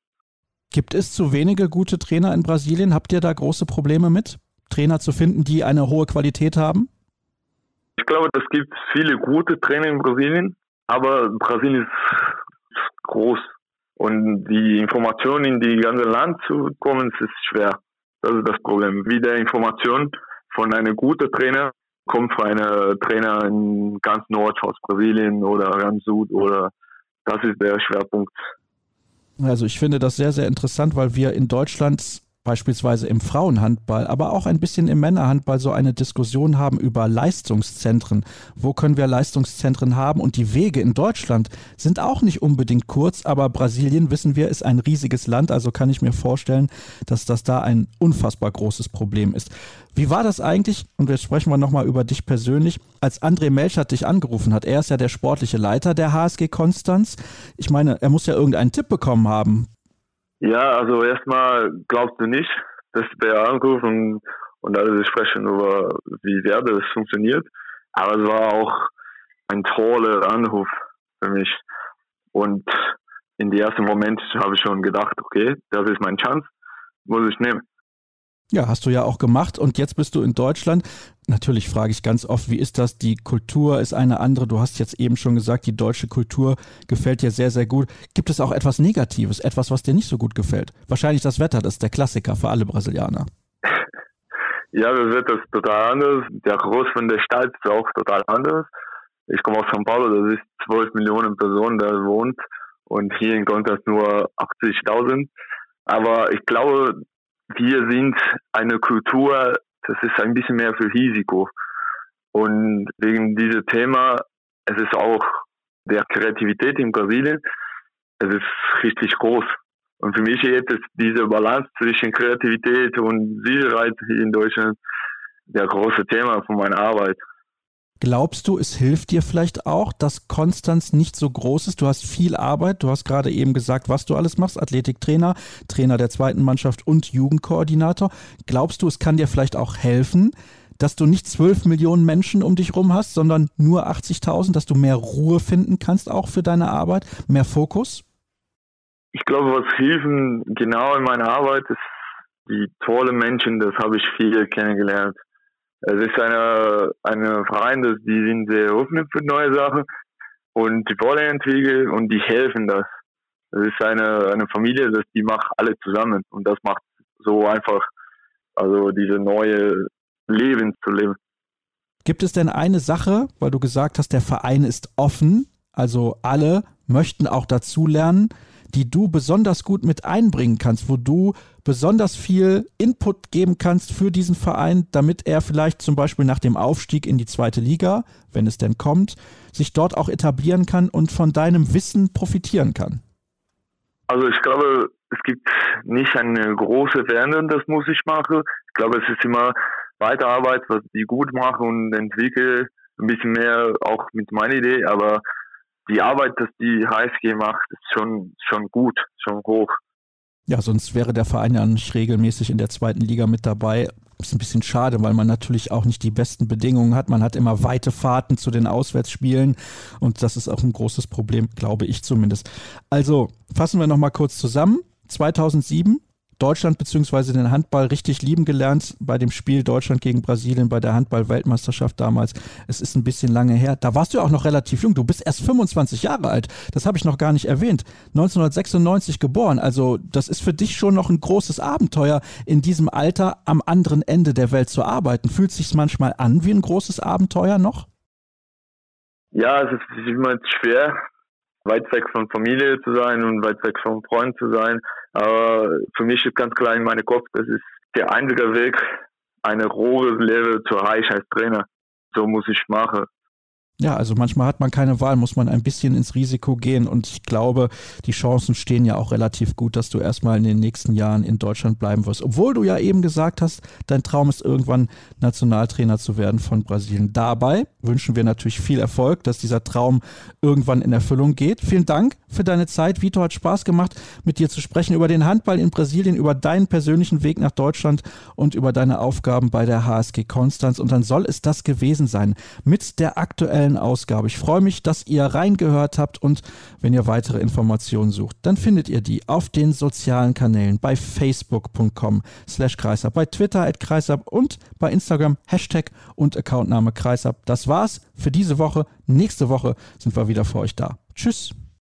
Speaker 1: Gibt es zu wenige gute Trainer in Brasilien? Habt ihr da große Probleme mit, Trainer zu finden, die eine hohe Qualität haben?
Speaker 4: Ich glaube, es gibt viele gute Trainer in Brasilien, aber Brasilien ist groß und die Informationen in die ganze Land zu kommen, ist schwer. Das ist das Problem. Wie der Information von einem guten Trainer kommt von einem Trainer in ganz Nord aus Brasilien oder ganz Süd oder das ist der Schwerpunkt.
Speaker 1: Also ich finde das sehr, sehr interessant, weil wir in Deutschland beispielsweise im Frauenhandball, aber auch ein bisschen im Männerhandball so eine Diskussion haben über Leistungszentren. Wo können wir Leistungszentren haben? Und die Wege in Deutschland sind auch nicht unbedingt kurz, aber Brasilien, wissen wir, ist ein riesiges Land, also kann ich mir vorstellen, dass das da ein unfassbar großes Problem ist. Wie war das eigentlich, und jetzt sprechen wir nochmal über dich persönlich, als André Melchert dich angerufen hat? Er ist ja der sportliche Leiter der HSG Konstanz. Ich meine, er muss ja irgendeinen Tipp bekommen haben.
Speaker 4: Ja, also erstmal glaubst du nicht, dass der anruft und, und alle sprechen über, wie Werde es funktioniert. Aber es war auch ein toller Anruf für mich. Und in den ersten Moment habe ich schon gedacht, okay, das ist meine Chance, muss ich nehmen.
Speaker 1: Ja, hast du ja auch gemacht und jetzt bist du in Deutschland. Natürlich frage ich ganz oft, wie ist das? Die Kultur ist eine andere. Du hast jetzt eben schon gesagt, die deutsche Kultur gefällt dir sehr, sehr gut. Gibt es auch etwas Negatives, etwas, was dir nicht so gut gefällt? Wahrscheinlich das Wetter, das ist der Klassiker für alle Brasilianer. [laughs]
Speaker 4: Ja, das Wetter ist total anders. Der Groß von der Stadt ist auch total anders. Ich komme aus São Paulo, das ist 12 Millionen Personen, da wohnt und hier in Kontrast nur 80.000. Aber ich glaube, wir sind eine Kultur, das ist ein bisschen mehr für Risiko. Und wegen diesem Thema, es ist auch der Kreativität in Brasilien, es ist richtig groß. Und für mich jetzt ist diese Balance zwischen Kreativität und Sicherheit in Deutschland der große Thema von meiner Arbeit.
Speaker 1: Glaubst du, es hilft dir vielleicht auch, dass Konstanz nicht so groß ist? Du hast viel Arbeit. Du hast gerade eben gesagt, was du alles machst. Athletiktrainer, Trainer der zweiten Mannschaft und Jugendkoordinator. Glaubst du, es kann dir vielleicht auch helfen, dass du nicht zwölf Millionen Menschen um dich rum hast, sondern nur 80.000, dass du mehr Ruhe finden kannst auch für deine Arbeit, mehr Fokus?
Speaker 4: Ich glaube, was hilft genau in meiner Arbeit ist die tolle Menschen, das habe ich viel kennengelernt. Es ist eine, eine Verein, das, die sind sehr offen für neue Sachen und die wollen entwickeln und die helfen das. Es ist eine, eine Familie, das die macht alle zusammen und das macht so einfach, also diese neue Leben zu leben.
Speaker 1: Gibt es denn eine Sache, weil du gesagt hast, der Verein ist offen, also alle möchten auch dazulernen, die du besonders gut mit einbringen kannst, wo du besonders viel Input geben kannst für diesen Verein, damit er vielleicht zum Beispiel nach dem Aufstieg in die zweite Liga, wenn es denn kommt, sich dort auch etablieren kann und von deinem Wissen profitieren kann?
Speaker 4: Also ich glaube, es gibt nicht eine große Veränderung, das muss ich machen. Ich glaube, es ist immer Weiterarbeit, was die gut machen und entwickle ein bisschen mehr auch mit meiner Idee, aber die Arbeit, dass die HSG macht, ist schon, schon gut, schon hoch.
Speaker 1: Ja, sonst wäre der Verein ja nicht regelmäßig in der zweiten Liga mit dabei. Ist ein bisschen schade, weil man natürlich auch nicht die besten Bedingungen hat. Man hat immer weite Fahrten zu den Auswärtsspielen und das ist auch ein großes Problem, glaube ich zumindest. Also fassen wir nochmal kurz zusammen. 2007 Deutschland bzw. den Handball richtig lieben gelernt bei dem Spiel Deutschland gegen Brasilien bei der Handball-Weltmeisterschaft damals. Es ist ein bisschen lange her. Da warst du ja auch noch relativ jung. Du bist erst 25 Jahre alt. Das habe ich noch gar nicht erwähnt. 1996 geboren. Also das ist für dich schon noch ein großes Abenteuer, in diesem Alter am anderen Ende der Welt zu arbeiten. Fühlt sich manchmal an wie ein großes Abenteuer noch?
Speaker 4: Ja, es ist immer schwer, weit weg von Familie zu sein und weit weg von Freunden zu sein. Aber für mich ist ganz klar in meinem Kopf, das ist der einzige Weg, eine hohe Level zu erreichen als Trainer. So muss ich machen.
Speaker 1: Ja, also manchmal hat man keine Wahl, muss man ein bisschen ins Risiko gehen und ich glaube, die Chancen stehen ja auch relativ gut, dass du erstmal in den nächsten Jahren in Deutschland bleiben wirst. Obwohl du ja eben gesagt hast, dein Traum ist irgendwann Nationaltrainer zu werden von Brasilien. Dabei wünschen wir natürlich viel Erfolg, dass dieser Traum irgendwann in Erfüllung geht. Vielen Dank für deine Zeit. Vito hat Spaß gemacht, mit dir zu sprechen über den Handball in Brasilien, über deinen persönlichen Weg nach Deutschland und über deine Aufgaben bei der HSG Konstanz. Und dann soll es das gewesen sein mit der aktuellen aktuellen Ausgabe. Ich freue mich, dass ihr reingehört habt und wenn ihr weitere Informationen sucht, dann findet ihr die auf den sozialen Kanälen bei facebook.com slash kreisab, bei Twitter at kreisab und bei Instagram Hashtag und Accountname kreisab. Das war's für diese Woche. Nächste Woche sind wir wieder für euch da. Tschüss.